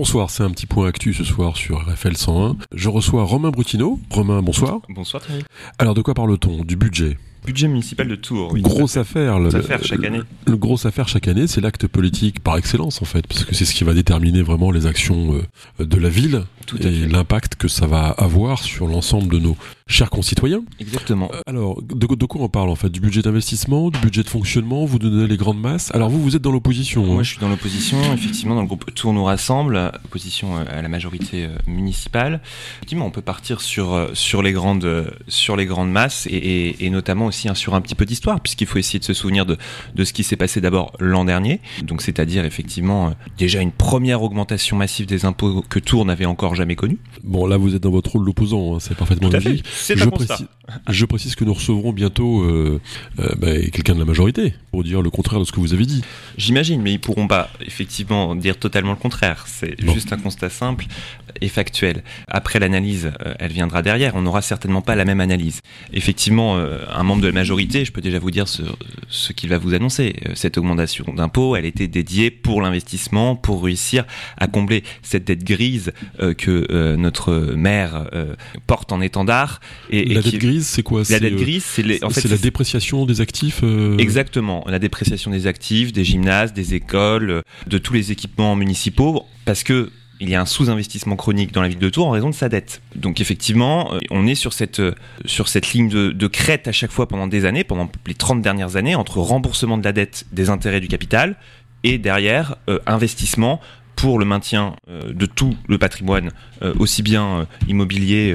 bonsoir, c'est un petit point actu ce soir sur RFL 101. Je reçois Romain Brutino. Romain, bonsoir. Bonsoir Thierry. Alors de quoi parle-t-on? Du budget? Budget municipal de Tours. Oui, grosse affaire. Grosse affaire chaque année. Le, grosse affaire chaque année, c'est l'acte politique par excellence en fait, parce que c'est ce qui va déterminer vraiment les actions euh, de la ville Tout et l'impact que ça va avoir sur l'ensemble de nos chers concitoyens. Exactement. Euh, Alors, de, de quoi on parle en fait? Du budget d'investissement, du budget de fonctionnement? Vous donnez les grandes masses? Alors vous, vous êtes dans l'opposition. hein Moi, je suis dans l'opposition, effectivement, dans le groupe Tours nous rassemble, opposition euh, à la majorité municipale. Effectivement, on peut partir sur, sur, les, grandes, sur les grandes masses et, et- et notamment aussi hein, sur un petit peu d'histoire, puisqu'il faut essayer de se souvenir de, de ce qui s'est passé d'abord l'an dernier. Donc, c'est-à-dire, effectivement, euh, déjà une première augmentation massive des impôts que Tours n'avait encore jamais connue. Bon, là, vous êtes dans votre rôle d'opposant. hein, c'est parfaitement logique. C'est Je un constat. précise, je précise que nous recevrons bientôt euh, euh, bah, quelqu'un de la majorité pour dire le contraire de ce que vous avez dit. J'imagine, mais ils pourront pas effectivement dire totalement le contraire. C'est juste un constat simple et factuel. Après l'analyse, euh, elle viendra derrière. On n'aura certainement pas la même analyse. Effectivement, un membre de la majorité, je peux déjà vous dire ce, ce qu'il va vous annoncer. Cette augmentation d'impôts, elle était dédiée pour l'investissement, pour réussir à combler cette dette grise que notre maire porte en étendard. Et, la dette grise, c'est quoi La dette euh, grise, c'est les- en fait c'est la dépréciation des actifs. euh, Exactement, la dépréciation des actifs, des gymnases, des écoles, de tous les équipements municipaux, parce que il y a un sous-investissement chronique dans la ville de Tours en raison de sa dette. Donc effectivement, euh, on est sur cette, sur cette ligne de, de crête à chaque fois pendant des années, pendant les 30 dernières années, entre remboursement de la dette, des intérêts du capital, et derrière, euh, investissement pour le maintien euh, de tout le patrimoine, euh, aussi bien euh, immobilier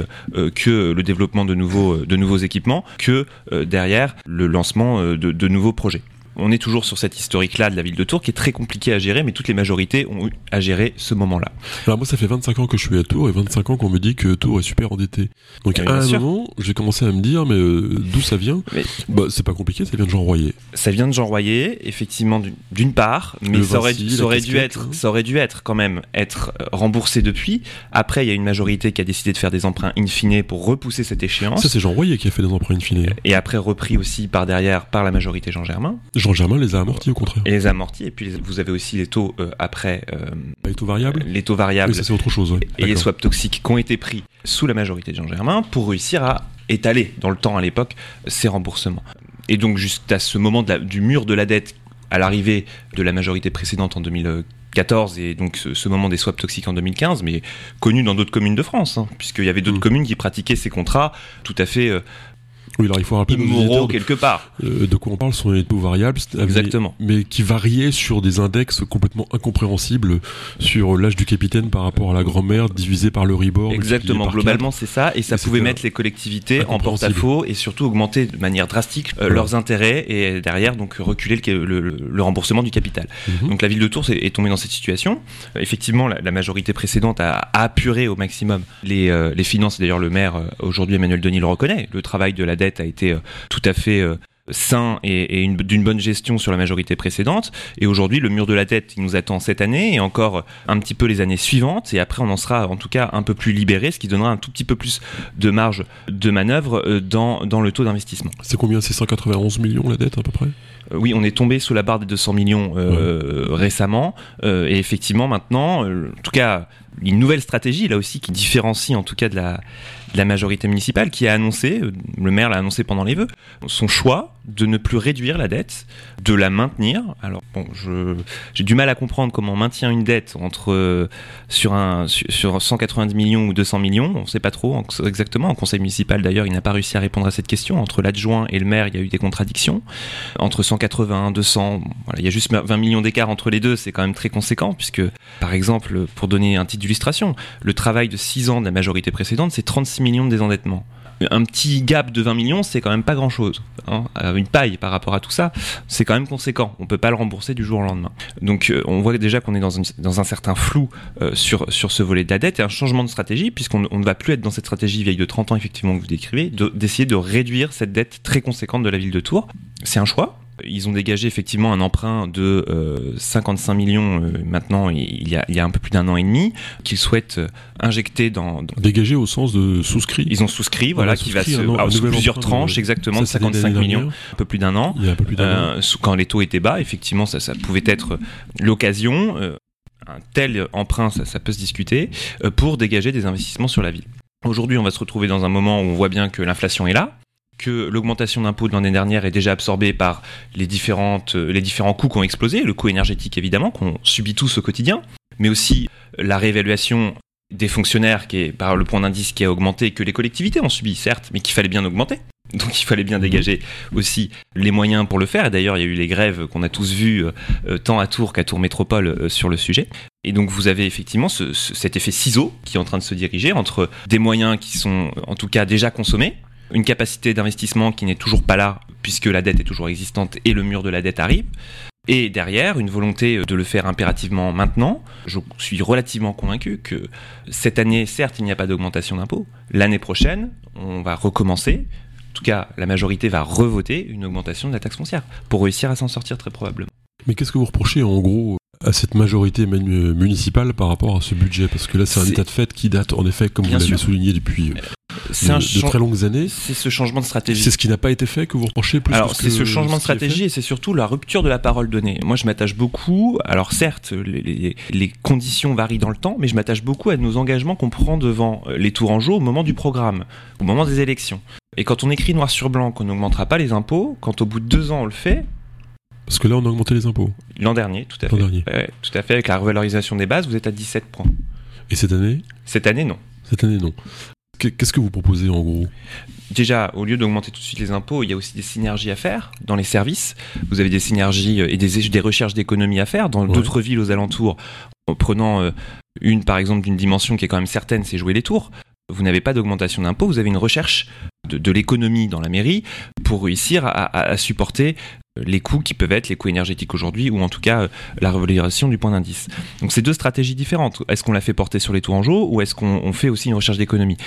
que le développement de nouveaux, équipements, que derrière le lancement de nouveaux projets. On est toujours sur cette historique-là de la ville de Tours qui est très compliquée à gérer, mais toutes les majorités ont eu à gérer ce moment-là. Alors moi, ça fait 25 ans que je suis à Tours et 25 ans qu'on me dit que Tours est super endetté. Donc Oui, à un sûr. moment, j'ai commencé à me dire, mais euh, d'où ça vient? Mais- Bah, c'est pas compliqué, ça vient de Jean Royer. Ça vient de Jean Royer, effectivement, d'une- part, mais ça aurait, Vinci, ça la aurait dû être, hein. ça aurait dû être quand même être euh, remboursé depuis. Après, il y a une majorité qui a décidé de faire des emprunts in fine pour repousser cette échéance. Ça, c'est Jean Royer qui a fait des emprunts in fine. et après repris aussi par derrière par la majorité Jean Germain Jean Germain les a amortis au contraire. et les amortis et puis vous avez aussi les taux euh, après euh, Les taux variables les taux variables Oui, ça c'est autre chose. ouais. et les swaps toxiques qui ont été pris sous la majorité de Jean Germain pour réussir à étaler dans le temps à l'époque ces remboursements. Et donc juste à ce moment de la- du mur de la dette à l'arrivée de la majorité précédente en 2014 et donc ce, ce moment des swaps toxiques en 2015, mais connu dans d'autres communes de France, hein, puisqu'il y avait d'autres Mm. communes qui pratiquaient ces contrats tout à fait euh, Oui, alors il faut rappeler aux immoraux de, quelque part. euh, de quoi on parle sont les taux variables, Exactement. mais, mais qui variaient sur des index complètement incompréhensibles sur l'âge du capitaine par rapport à la grand-mère divisé par le rebord. Exactement, par globalement c'est ça, et ça Et pouvait mettre les collectivités en porte-à-faux et surtout augmenter de manière drastique euh, Voilà. leurs intérêts et derrière donc reculer le, le- le- le remboursement du capital. Mhm. Donc la ville de Tours est, est tombée dans cette situation. Euh, effectivement, la, la majorité précédente a, a apuré au maximum les, euh, les finances. D'ailleurs, le maire euh, aujourd'hui Emmanuel Denis le reconnaît. Le travail de la dette a été euh, tout à fait euh, sain et, et une- d'une bonne gestion sur la majorité précédente. Et aujourd'hui, le mur de la dette, il nous attend cette année et encore un petit peu les années suivantes. Et après, on en sera en tout cas un peu plus libéré, ce qui donnera un tout petit peu plus de marge de manœuvre euh, dans, dans le taux d'investissement. C'est combien? C'est 191 millions la dette à peu près? Oui, on est tombé sous la barre des 200 millions euh, récemment. Euh, et effectivement, maintenant, euh, en tout cas, une nouvelle stratégie, là aussi, qui différencie en tout cas de la, de la majorité municipale, qui a annoncé, euh, le maire l'a annoncé pendant les vœux, son choix de ne plus réduire la dette, de la maintenir. Alors, bon, j'ai du mal à comprendre comment on maintient une dette entre, euh, sur, un, sur, sur 190 millions ou 200 millions, on ne sait pas trop en- exactement. En conseil municipal, d'ailleurs, il n'a pas réussi à répondre à cette question. Entre l'adjoint et le maire, il y a eu des contradictions entre 180, 200, bon, voilà, il y a juste 20 millions d'écart entre les deux, c'est quand même très conséquent, puisque, par exemple, pour donner un titre d'illustration, le travail de 6 ans de la majorité précédente, c'est 36 millions de désendettement. Un petit gap de 20 millions, c'est quand même pas grand chose. Une paille par rapport à tout ça, c'est quand même conséquent. On peut pas le rembourser du jour au lendemain. Donc euh, on voit déjà qu'on est dans, dans un certain flou euh, sur, sur ce volet de la dette et un changement de stratégie, puisqu'on on ne va plus être dans cette stratégie vieille de 30 ans, effectivement, que vous décrivez, de- d'essayer de réduire cette dette très conséquente de la ville de Tours. C'est un choix. Ils ont dégagé effectivement un emprunt de euh, 55 millions euh, maintenant, il y, a, il y a un peu plus d'un an et demi, qu'ils souhaitent euh, injecter dans, dans- Dégagé au sens de souscrit. Ils ont souscrit, voilà, qui va se. alors, sous plusieurs tranches, de- exactement, Ça, de c'était 55 l'année millions, un peu plus d'un an. Il y a un peu plus d'un an. Euh, quand les taux étaient bas, effectivement, ça, ça pouvait être l'occasion. euh, un tel emprunt, ça, peut se discuter, pour dégager des investissements sur la ville. Aujourd'hui, on va se retrouver dans un moment où on voit bien que l'inflation est là, que l'augmentation d'impôts de l'année dernière est déjà absorbée par les, différentes, les différents coûts qui ont explosé, le coût énergétique évidemment, qu'on subit tous au quotidien, mais aussi la réévaluation des fonctionnaires qui est par le point d'indice qui a augmenté, que les collectivités ont subi, certes, mais qu'il fallait bien augmenter. Donc il fallait bien dégager aussi les moyens pour le faire. Et d'ailleurs, il y a eu les grèves qu'on a tous vues, euh, tant à Tours qu'à Tours Métropole, euh, sur le sujet. Et donc vous avez effectivement cet effet ciseau qui est en train de se diriger entre des moyens qui sont en tout cas déjà consommés, une capacité d'investissement qui n'est toujours pas là puisque la dette est toujours existante et le mur de la dette arrive. Et derrière, une volonté de le faire impérativement maintenant. Je suis relativement convaincu que cette année, certes, il n'y a pas d'augmentation d'impôts. L'année prochaine, on va recommencer. En tout cas, la majorité va revoter une augmentation de la taxe foncière pour réussir à s'en sortir très probablement. Mais qu'est-ce que vous reprochez en gros à cette majorité municipale par rapport à ce budget? Parce que là, c'est un état de fait qui date, en effet, comme vous l'avez souligné depuis de, très longues années. C'est ce changement de stratégie. C'est ce qui n'a pas été fait que vous reprochez plus Alors, c'est ce changement de stratégie et c'est surtout la rupture de la parole donnée. Moi, je m'attache beaucoup. Alors, certes, les, les, conditions varient dans le temps, mais je m'attache beaucoup à nos engagements qu'on prend devant euh, les Tourangeaux au moment du programme, au moment des élections. Et quand on écrit noir sur blanc qu'on n'augmentera pas les impôts, quand au bout de deux ans on le fait, parce que là, on a augmenté les impôts. L'an dernier, tout à fait. Dernier. tout à fait. Avec la revalorisation des bases, vous êtes à 17 points. Et cette année? Cette année, non. Cette année, non. Qu'est-ce que vous proposez en gros? Déjà, au lieu d'augmenter tout de suite les impôts, il y a aussi des synergies à faire dans les services. Vous avez des synergies euh, et des, des recherches d'économie à faire dans d'autres villes aux alentours. En prenant euh, une, par exemple, d'une dimension qui est quand même certaine, c'est jouer les tours. Vous n'avez pas d'augmentation d'impôts, vous avez une recherche de, l'économie dans la mairie pour réussir à supporter les coûts qui peuvent être les coûts énergétiques aujourd'hui ou en tout cas euh, la revalorisation du point d'indice. Donc c'est deux stratégies différentes. Est-ce qu'on la fait porter sur les Tourangeaux ou est-ce qu'on fait aussi une recherche d'économie?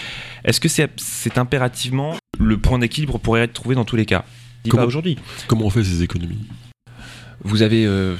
Est-ce que c'est impérativement le point d'équilibre pourrait être trouvé dans tous les cas? Pas aujourd'hui. Comment on fait ces économies? Vous avez euh,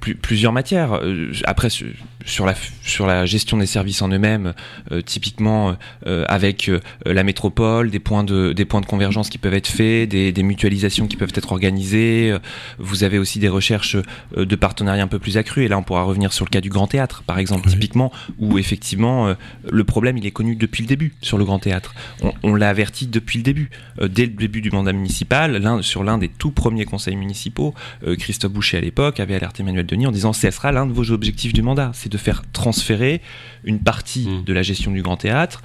plusieurs matières. Euh, après, sur la, sur la gestion des services en eux-mêmes, euh, typiquement euh, avec la métropole, des points, de, des points de convergence qui peuvent être faits, des, des mutualisations qui peuvent être organisées. vous avez aussi des recherches de partenariats un peu plus accrues. Et là, on pourra revenir sur le cas du Grand Théâtre, par exemple, typiquement, où effectivement, le problème, il est connu depuis le début sur le Grand Théâtre. On, on l'a averti depuis le début. dès le début du mandat municipal, sur l'un des tout premiers conseils municipaux, Christophe Boucher à l'époque avait alerté Emmanuel en disant ce sera l'un de vos objectifs du mandat, c'est de faire transférer une partie mmh. de la gestion du Grand Théâtre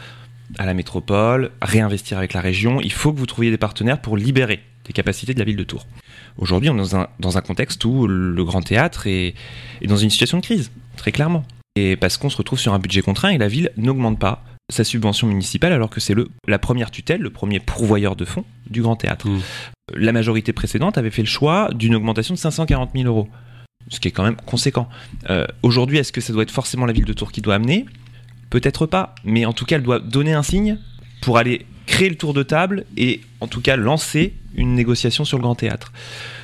à la métropole, réinvestir avec la région. Il faut que vous trouviez des partenaires pour libérer les capacités de la ville de Tours. Aujourd'hui, on est dans un, dans un, contexte où le Grand Théâtre est, est dans une situation de crise, très clairement. Et parce qu'on se retrouve sur un budget contraint et la ville n'augmente pas sa subvention municipale alors que c'est la première tutelle, le premier pourvoyeur de fonds du Grand Théâtre. Mmh. La majorité précédente avait fait le choix d'une augmentation de 540 000 euros ce qui est quand même conséquent. Euh, aujourd'hui, est-ce que ça doit être forcément la ville de Tours qui doit amener? Peut-être pas, mais en tout cas, elle doit donner un signe pour aller créer le tour de table et en tout cas lancer une négociation sur le grand théâtre.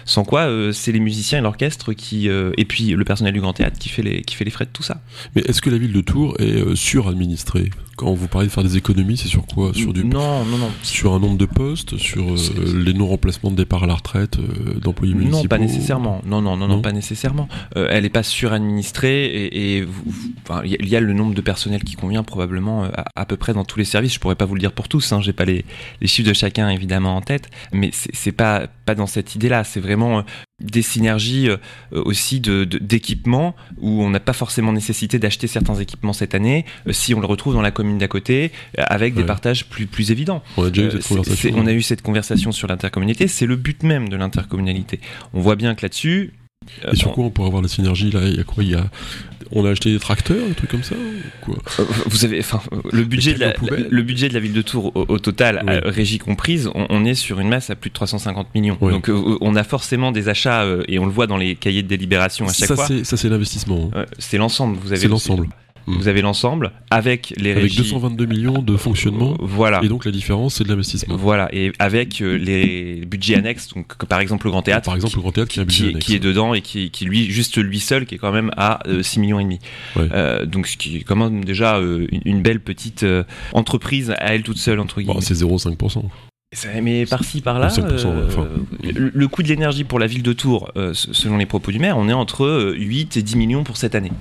Sans quoi, euh, c'est les musiciens et l'orchestre qui, euh, et puis le personnel du Grand Théâtre qui fait les, qui fait les frais de tout ça. Mais est-ce que la ville de Tours est euh, suradministrée? Quand vous parlez de faire des économies, c'est sur quoi? Sur du non, non, non. Sur un nombre de postes, sur les non-remplacements de départ à la retraite d'employés municipaux Non, pas nécessairement. Non, non, non, non, pas nécessairement. elle n'est pas suradministrée et il y a le nombre de personnel qui convient probablement à, peu près dans tous les services. Je pourrais pas vous le dire pour tous. Hein, J'ai pas les, les chiffres de chacun évidemment en tête, mais c'est pas pas dans cette idée-là. C'est vraiment euh, des synergies euh, aussi de, d'équipements où on n'a pas forcément nécessité d'acheter certains équipements cette année euh, si on le retrouve dans la commune d'à côté avec des partages plus, plus évidents. On a déjà eu cette conversation. on a eu cette conversation sur l'intercommunalité, c'est le but même de l'intercommunalité. On voit bien que là-dessus, et sur quoi on pourrait avoir la synergie là? Il y a quoi? Il y a on a acheté des tracteurs, des trucs comme ça quoi? Vous avez, enfin, le budget de la, le budget de la ville de Tours au, total, régie comprise, on, est sur une masse à plus de 350 millions. Donc euh, on a forcément des achats euh, et on le voit dans les cahiers de délibération à chaque ça, fois. Ça c'est l'investissement. Hein. c'est l'ensemble. Vous avez. C'est l'ensemble. Mm. Vous avez l'ensemble avec les avec 222 millions de fonctionnement. Voilà. Et donc la différence, c'est de l'investissement. Voilà. Et avec euh, les budgets annexes, donc par exemple le Grand Théâtre. Par exemple le Grand Théâtre qui, qui, qui est dedans et qui, qui, lui, juste lui seul, qui est quand même à 6 euh, millions et demi. Euh, donc ce qui est quand même déjà une, belle petite entreprise à elle toute seule entre guillemets. c'est 0,5%. Mais par-ci, par-là, le, coût de l'énergie pour la ville de Tours, selon les propos du maire, on est entre 8 et 10 millions pour cette année.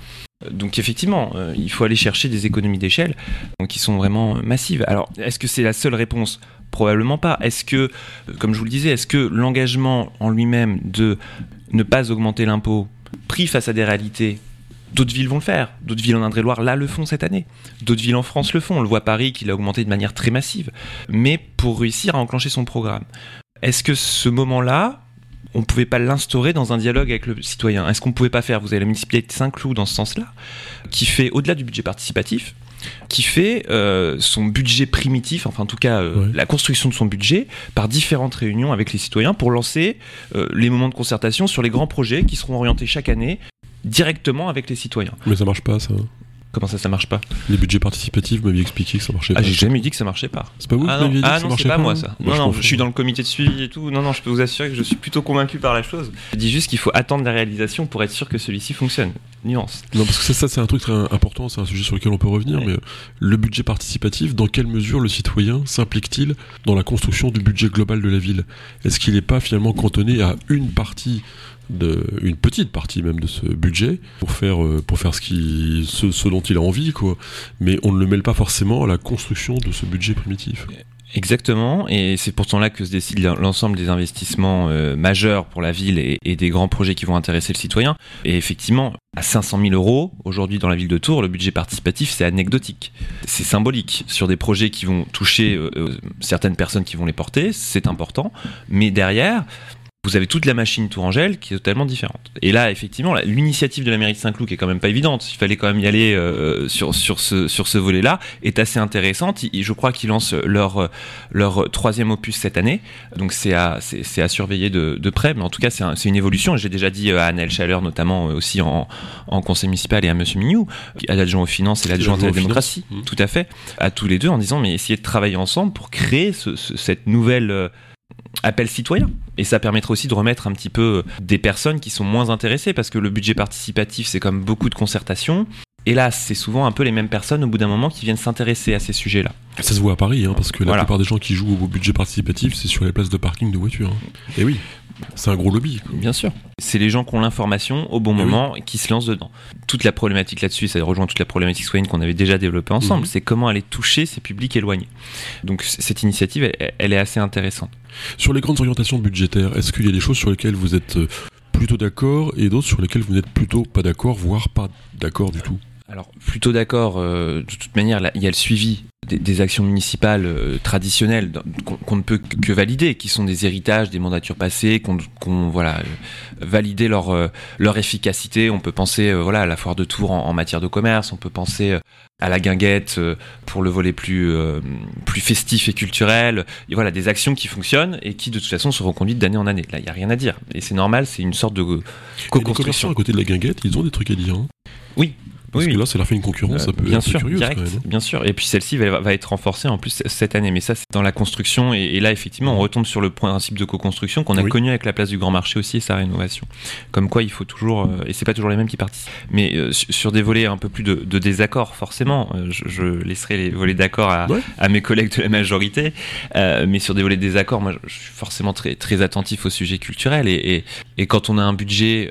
Donc effectivement, euh, il faut aller chercher des économies d'échelle qui sont vraiment massives. Alors, est-ce que c'est la seule réponse? Probablement pas. Est-ce que, euh, comme je vous le disais, est-ce que l'engagement en lui-même de ne pas augmenter l'impôt, pris face à des réalités D'autres villes vont le faire. D'autres villes en Indre-et-Loire, là, le font cette année. D'autres villes en France le font. On le voit Paris qui l'a augmenté de manière très massive. Mais pour réussir à enclencher son programme. Est-ce que ce moment-là, on ne pouvait pas l'instaurer dans un dialogue avec le citoyen Est-ce qu'on ne pouvait pas faire Vous avez la municipalité de Saint-Cloud dans ce sens-là, qui fait, au-delà du budget participatif, qui fait euh, son budget primitif, enfin en tout cas euh, la construction de son budget par différentes réunions avec les citoyens pour lancer euh, les moments de concertation sur les grands projets qui seront orientés chaque année directement avec les citoyens. Mais ça marche pas ça. Comment ça, ça marche pas Les budgets participatifs, vous m'aviez expliqué que ça marchait ah, pas. J'ai jamais dit que ça marchait pas. C'est pas vous ah qui m'aviez dit ah que ça non, marchait pas, pas moi ça. Non, non, je, suis dans le comité de suivi et tout. Non, non, je peux vous assurer que je suis plutôt convaincu par la chose. Je dis juste qu'il faut attendre la réalisation pour être sûr que celui-ci fonctionne. Nuance. Non, parce que ça, ça c'est un truc très important, c'est un sujet sur lequel on peut revenir, mais le budget participatif, dans quelle mesure le citoyen s'implique-t-il dans la construction du budget global de la ville? Est-ce qu'il n'est pas finalement cantonné à une partie une petite partie même de ce budget pour faire, euh, pour faire ce, dont il a envie, quoi. Mais on ne le mêle pas forcément à la construction de ce budget primitif. Exactement, et c'est pourtant là que se décide l'ensemble des investissements euh, majeurs pour la ville et, des grands projets qui vont intéresser le citoyen. Et effectivement, à 500 000 euros, aujourd'hui dans la ville de Tours, le budget participatif, c'est anecdotique. C'est symbolique. Sur des projets qui vont toucher euh, certaines personnes qui vont les porter, c'est important. Mais derrière, vous avez toute la machine Tourangelle qui est totalement différente. Et là, effectivement, l'initiative de la mairie de Saint-Cloud, qui est quand même pas évidente, il fallait quand même y aller euh, sur, sur ce, sur ce volet-là, est assez intéressante. Je crois qu'ils lancent leur, leur troisième opus cette année, donc c'est à, c'est, à surveiller de, de, près, mais en tout cas, c'est, c'est une évolution. J'ai déjà dit à Annelle Chaleur, notamment euh, aussi en, en conseil municipal, et à Monsieur Mignou, à l'adjoint aux finances et l'adjoint à la démocratie, mmh. tout à fait, à tous les deux, en disant, mais essayez de travailler ensemble pour créer ce, cette nouvelle euh, appel citoyen. Et ça permettra aussi de remettre un petit peu des personnes qui sont moins intéressées, parce que le budget participatif, c'est comme beaucoup de concertations. Hélas, c'est souvent un peu les mêmes personnes au bout d'un moment qui viennent s'intéresser à ces sujets-là. Ça se voit à Paris, hein, parce que la plupart des gens qui jouent au budget participatif, c'est sur les places de parking de voitures. Hein. Et oui, c'est un gros lobby. Bien sûr. C'est les gens qui ont l'information au bon eh moment et qui se lancent dedans. Toute la problématique là-dessus, ça rejoint toute la problématique citoyenne qu'on avait déjà développée ensemble, mhm. c'est comment aller toucher ces publics éloignés. Donc cette initiative, elle est assez intéressante. Sur les grandes orientations budgétaires, est-ce qu'il y a des choses sur lesquelles vous êtes euh, plutôt d'accord et d'autres sur lesquelles vous n'êtes plutôt pas d'accord, voire pas d'accord du tout? Alors plutôt d'accord. Euh, de toute manière, il y a le suivi des, actions municipales euh, traditionnelles qu'on ne peut que valider, qui sont des héritages des mandatures passées, qu'on voilà euh, valider leur leur efficacité. On peut penser voilà à la foire de Tours en, matière de commerce. On peut penser à la guinguette pour le volet plus plus festif et culturel. Et voilà des actions qui fonctionnent et qui de toute façon seront conduites d'année en année. Là, il y a rien à dire. Et c'est normal. C'est une sorte de co-construction. à côté de la guinguette, ils ont des trucs à dire. Hein? Oui, parce que là, ça leur fait une concurrence ça peut bien sûr, direct, Bien sûr, et puis celle-ci va, être renforcée en plus cette année, mais ça c'est dans la construction, et, là effectivement on retombe sur le principe de co-construction qu'on a connu avec la place du Grand Marché aussi et sa rénovation. Comme quoi il faut toujours, euh, et c'est pas toujours les mêmes qui participent, mais euh, sur des volets un peu plus de, désaccord forcément, euh, je, laisserai les volets d'accord à, mes collègues de la majorité, mais sur des volets de désaccord, moi je suis forcément très, très attentif au sujet culturel, et, et quand on a un budget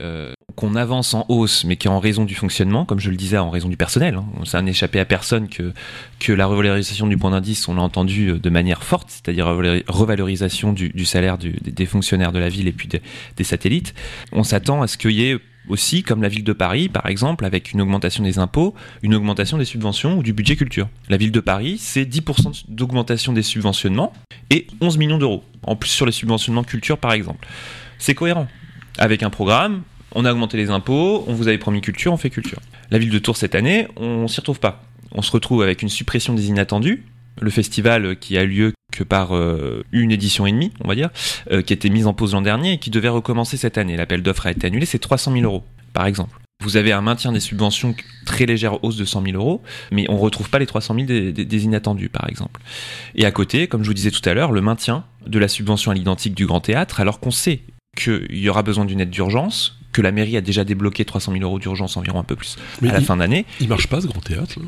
qu'on avance en hausse, mais qui en raison du fonctionnement, comme je le disais, en raison du personnel. Hein. Ça n'a échappé à personne que, que la revalorisation du point d'indice, on l'a entendu euh, de manière forte, c'est-à-dire revalorisation du, salaire des fonctionnaires de la ville et puis des satellites. On s'attend à ce qu'il y ait aussi, comme la ville de Paris, par exemple, avec une augmentation des impôts, une augmentation des subventions ou du budget culture. La ville de Paris, c'est 10% d'augmentation des subventionnements et 11 millions d'euros, en plus sur les subventionnements culture, par exemple. C'est cohérent. Avec un programme, on a augmenté les impôts, on vous avait promis culture, on fait culture. La ville de Tours cette année, on s'y retrouve pas. On se retrouve avec une suppression des inattendus, le festival qui a lieu que par euh, une édition et demie, on va dire, euh, qui été mise en pause l'an dernier et qui devait recommencer cette année. L'appel d'offres a été annulé, c'est 300 000 euros, par exemple. Vous avez un maintien des subventions, très légère hausse de 100 000 euros, mais on ne retrouve pas les 300 000 des, inattendus, par exemple. Et à côté, comme je vous disais tout à l'heure, le maintien de la subvention à l'identique du Grand Théâtre, alors qu'on sait qu'il y aura besoin d'une aide d'urgence, que la mairie a déjà débloqué 300 000 euros d'urgence environ un peu plus à la fin d'année. Il marche pas ce grand théâtre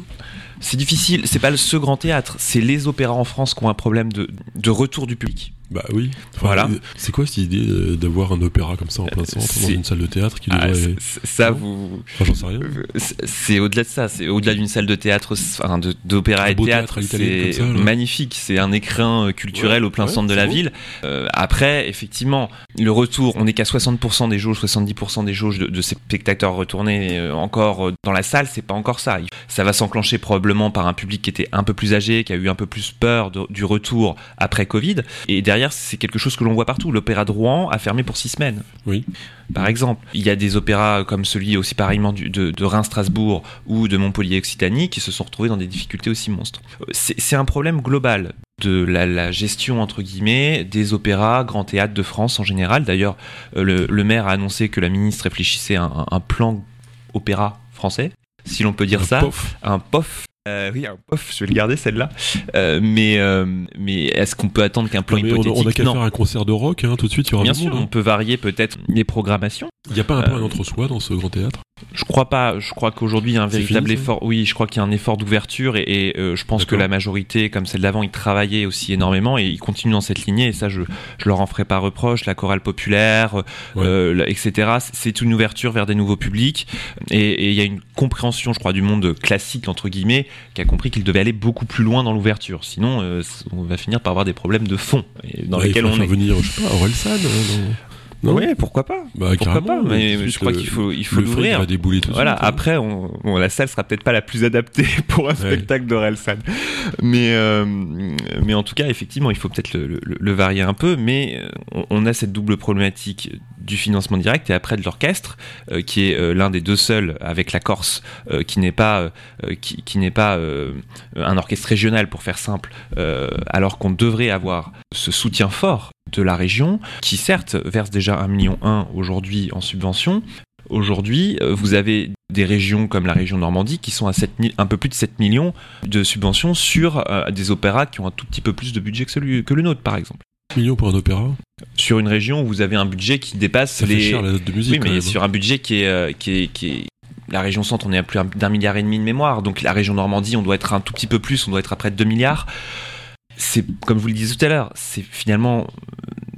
C'est difficile, c'est pas ce grand théâtre, c'est les opéras en France qui ont un problème de, de retour du public. Bah oui. voilà. C'est quoi cette idée euh, d'avoir un opéra comme ça en plein centre, dans une salle de théâtre qui ah, devrait... Ça, vous. Enfin, j'en sais rien. C'est au-delà de ça. C'est au-delà d'une salle de théâtre, enfin, d'opéra et de théâtre. C'est magnifique. C'est un écrin euh, culturel au plein centre de la ville. Euh, après, effectivement, le retour, on n'est qu'à 60% des jauges, 70% des jauges de, ces spectateurs retournés encore dans la salle. C'est pas encore ça. Ça va s'enclencher probablement par un public qui était un peu plus âgé, qui a eu un peu plus peur du retour après Covid. Et derrière, c'est quelque chose que l'on voit partout. L'opéra de Rouen a fermé pour six semaines. Oui. Par exemple, il y a des opéras comme celui aussi pareillement de, de Reims-Strasbourg ou de Montpellier-Occitanie qui se sont retrouvés dans des difficultés aussi monstres. C'est un problème global de la, gestion entre guillemets des opéras, grands théâtres de France en général. D'ailleurs, euh, le, maire a annoncé que la ministre réfléchissait à un, plan opéra français, si l'on peut dire ça, un POF euh, oui, je vais le garder celle-là. Euh, mais euh, mais est-ce qu'on peut attendre qu'un plan hypothétique? On a, qu'à faire un concert de rock, hein, tout de suite, il y aura Bien sûr, on peut varier peut-être les programmations. Il n'y a pas un peu un entre-soi dans ce grand théâtre? Je crois pas. Je crois qu'aujourd'hui il y a un véritable effort. Oui, je crois qu'il y a un effort d'ouverture et, euh, je pense que la majorité, comme celle d'avant, ils travaillaient aussi énormément et ils continuent dans cette lignée. Et ça, je, je leur en ferai pas reproche. La chorale populaire, euh, etc. C'est une ouverture vers des nouveaux publics et il y a une compréhension, je crois, du monde classique entre guillemets, qui a compris qu'il devait aller beaucoup plus loin dans l'ouverture. Sinon, euh, on va finir par avoir des problèmes de fond dans lesquels on est. venir, je sais pas, Orelsan. Oui, pourquoi pas bah, Pourquoi pas Mais je crois qu'il faut, il faut l'ouvrir. Voilà. Hein. Après, on, bon, la salle sera peut-être pas la plus adaptée pour un spectacle d'Orelsan, mais euh, mais en tout cas, effectivement, il faut peut-être le, le, varier un peu. Mais euh, on, a cette double problématique du financement direct et après de l'orchestre, euh, qui est l'un des deux seuls avec la Corse, qui n'est pas qui, qui n'est pas un orchestre régional pour faire simple, alors qu'on devrait avoir ce soutien fort de la région, qui certes verse déjà 1,1 million aujourd'hui en subvention. Aujourd'hui, euh, vous avez des régions comme la région Normandie qui sont à 7 un peu plus de 7 millions de subventions sur euh, des opéras qui ont un tout petit peu plus de budget que, celui, que le nôtre, par exemple. Millions pour un opéra Sur une région où vous avez un budget qui dépasse les. Fait cher, la note de musique. Oui, mais sur un budget qui est, euh, qui est, qui est la région centre, on est à plus d'un milliard et demi de mémoire. Donc la région Normandie, on doit être un tout petit peu plus, on doit être à près de 2 milliards c'est comme je vous le disais tout à l'heure, c'est finalement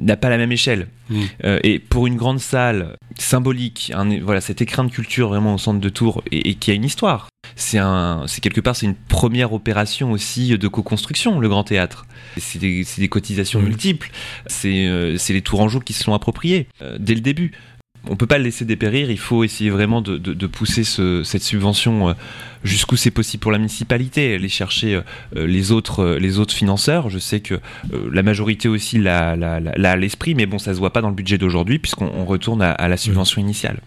n'a pas la même échelle. Mm. Euh, et pour une grande salle symbolique, un, voilà cet écrin de culture vraiment au centre de Tours et, qui a une histoire. C'est un, c'est quelque part c'est une première opération aussi de co-construction le Grand Théâtre. C'est des, des, cotisations mm. multiples. C'est euh, c'est les Tourangeaux qui se l'ont approprié euh, dès le début on peut pas le laisser dépérir. Il faut essayer vraiment de, pousser cette subvention euh, jusqu'où c'est possible pour la municipalité, aller chercher euh, euh, les autres les autres financeurs. Je sais que la majorité aussi l'a, à l'esprit, mais bon, ça se voit pas dans le budget d'aujourd'hui puisqu'on retourne à, la subvention initiale.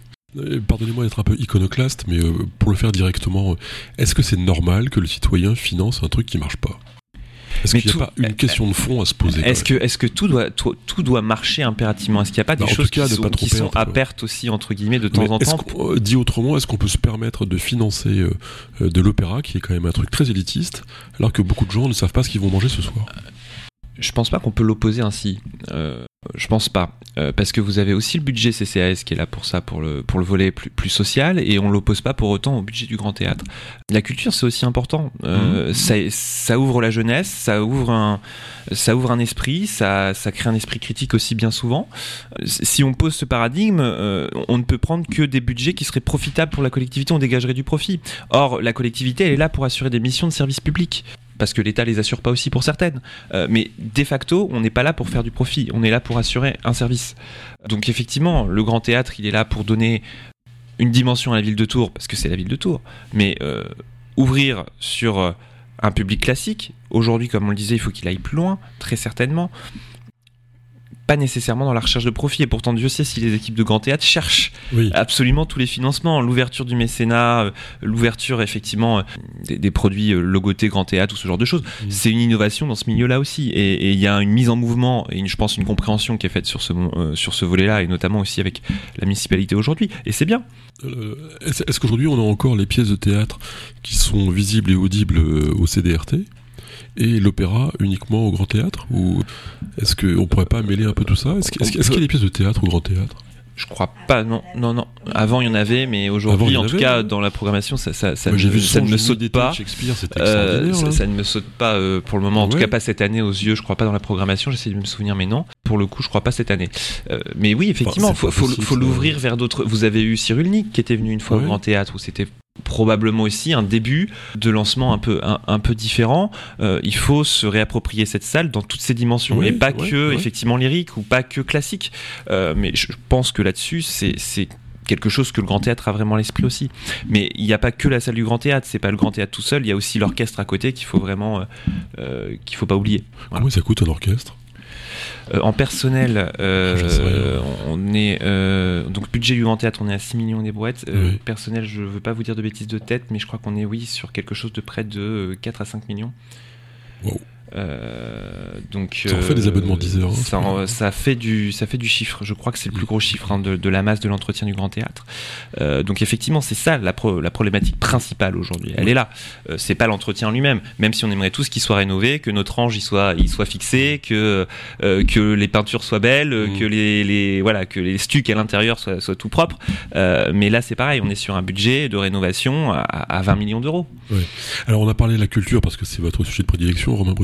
Pardonnez-moi d'être un peu iconoclaste, mais pour le faire directement, est-ce que c'est normal que le citoyen finance un truc qui marche pas? Est-ce qu'il n'y a pas une question de fond à se poser Est-ce que, est que tout, doit, tout, doit marcher impérativement? Est-ce qu'il n'y a pas des bah, choses qui, sont, qui sont, à perte aussi, entre guillemets, de temps en temps? euh, Dit autrement, est-ce qu'on peut se permettre de financer euh, euh, de l'opéra, qui est quand même un truc très élitiste, alors que beaucoup de gens ne savent pas ce qu'ils vont manger ce soir? Je pense pas qu'on peut l'opposer ainsi. Euh, je pense pas. Euh, parce que vous avez aussi le budget CCAS qui est là pour ça, pour le, pour le volet plus, plus social, et on l'oppose pas pour autant au budget du grand théâtre. La culture, c'est aussi important. Euh, mmh. ça, ça, ouvre la jeunesse, ça ouvre un, ça ouvre un esprit, ça, ça crée un esprit critique aussi bien souvent. Si on pose ce paradigme, euh, on ne peut prendre que des budgets qui seraient profitables pour la collectivité, on dégagerait du profit. Or, la collectivité, elle est là pour assurer des missions de service public parce que l'État les assure pas aussi pour certaines. Euh, mais de facto, on n'est pas là pour faire du profit, on est là pour assurer un service. Donc effectivement, le Grand Théâtre, il est là pour donner une dimension à la ville de Tours, parce que c'est la ville de Tours, mais euh, ouvrir sur euh, un public classique, aujourd'hui, comme on le disait, il faut qu'il aille plus loin, très certainement pas nécessairement dans la recherche de profit. Et pourtant, Dieu sait si les équipes de Grand Théâtre cherchent absolument tous les financements. L'ouverture du mécénat, euh, l'ouverture effectivement euh, des, produits euh, logotés Grand Théâtre ou ce genre de choses, c'est une innovation dans ce milieu-là aussi. Et il y a une mise en mouvement et je pense une compréhension qui est faite sur ce, sur ce volet-là et notamment aussi avec la municipalité aujourd'hui. Et c'est bien. Est-ce qu'aujourd'hui on a encore les pièces de théâtre qui sont visibles et audibles au CDRT et l'opéra uniquement au Grand Théâtre Ou est-ce qu'on pourrait pas mêler un peu tout ça? Est-ce qu'il y a des pièces de théâtre au Grand Théâtre? Je crois pas, non, non, non. Avant, il y en avait, mais aujourd'hui, en tout cas, dans la programmation, ça, ça, ça, ne, vu ça ne me saute pas. Euh, ça, ça ne me saute pas euh, pour le moment, en tout cas pas cette année aux yeux, je crois pas dans la programmation, j'essaie de me souvenir, mais non, pour le coup, je crois pas cette année. Euh, mais oui, effectivement, c'est faut, l'ouvrir vers d'autres. Vous avez eu Cyrulnik qui était venu une fois Ouais. au Grand Théâtre où c'était probablement aussi un début de lancement un peu un, un peu différent. Euh, il faut se réapproprier cette salle dans toutes ses dimensions Oui, et pas ouais, que ouais. effectivement lyrique ou pas que classique. Euh, mais je pense que là-dessus, c'est quelque chose que le Grand Théâtre a vraiment à l'esprit aussi. Mais il n'y a pas que la salle du Grand Théâtre, c'est pas le Grand Théâtre tout seul, il y a aussi l'orchestre à côté qu'il faut vraiment euh, euh, qu'il faut pas oublier. Voilà. Combien ça coûte un orchestre? Euh, en personnel, euh, rien. on est euh, donc budget du Grand Théâtre, on est à 6 millions des Oui. Personnel, je veux pas vous dire de bêtises de tête, mais je crois qu'on est oui sur quelque chose de près de euh, 4 à 5 millions. Wow. Euh, donc Ça en fait des abonnements 10 heures, hein, ça, en- fait du ça fait du chiffre. Je crois que c'est le plus gros chiffre hein, de, de la masse de l'entretien du Grand Théâtre. Euh, donc effectivement, c'est ça la, pro- la problématique principale aujourd'hui. Elle est là. Euh, c'est pas l'entretien en lui-même. Même si on aimerait tous qu'il soit rénové, que notre ange il soit il soit fixé, que euh, que les peintures soient belles, euh, Mm. que les, les voilà que les stucs à l'intérieur soient, soient tout propres. Euh, mais là, c'est pareil. On est sur un budget de rénovation à, à 20 millions d'euros. Alors on a parlé de la culture parce que c'est votre sujet de prédilection, Romain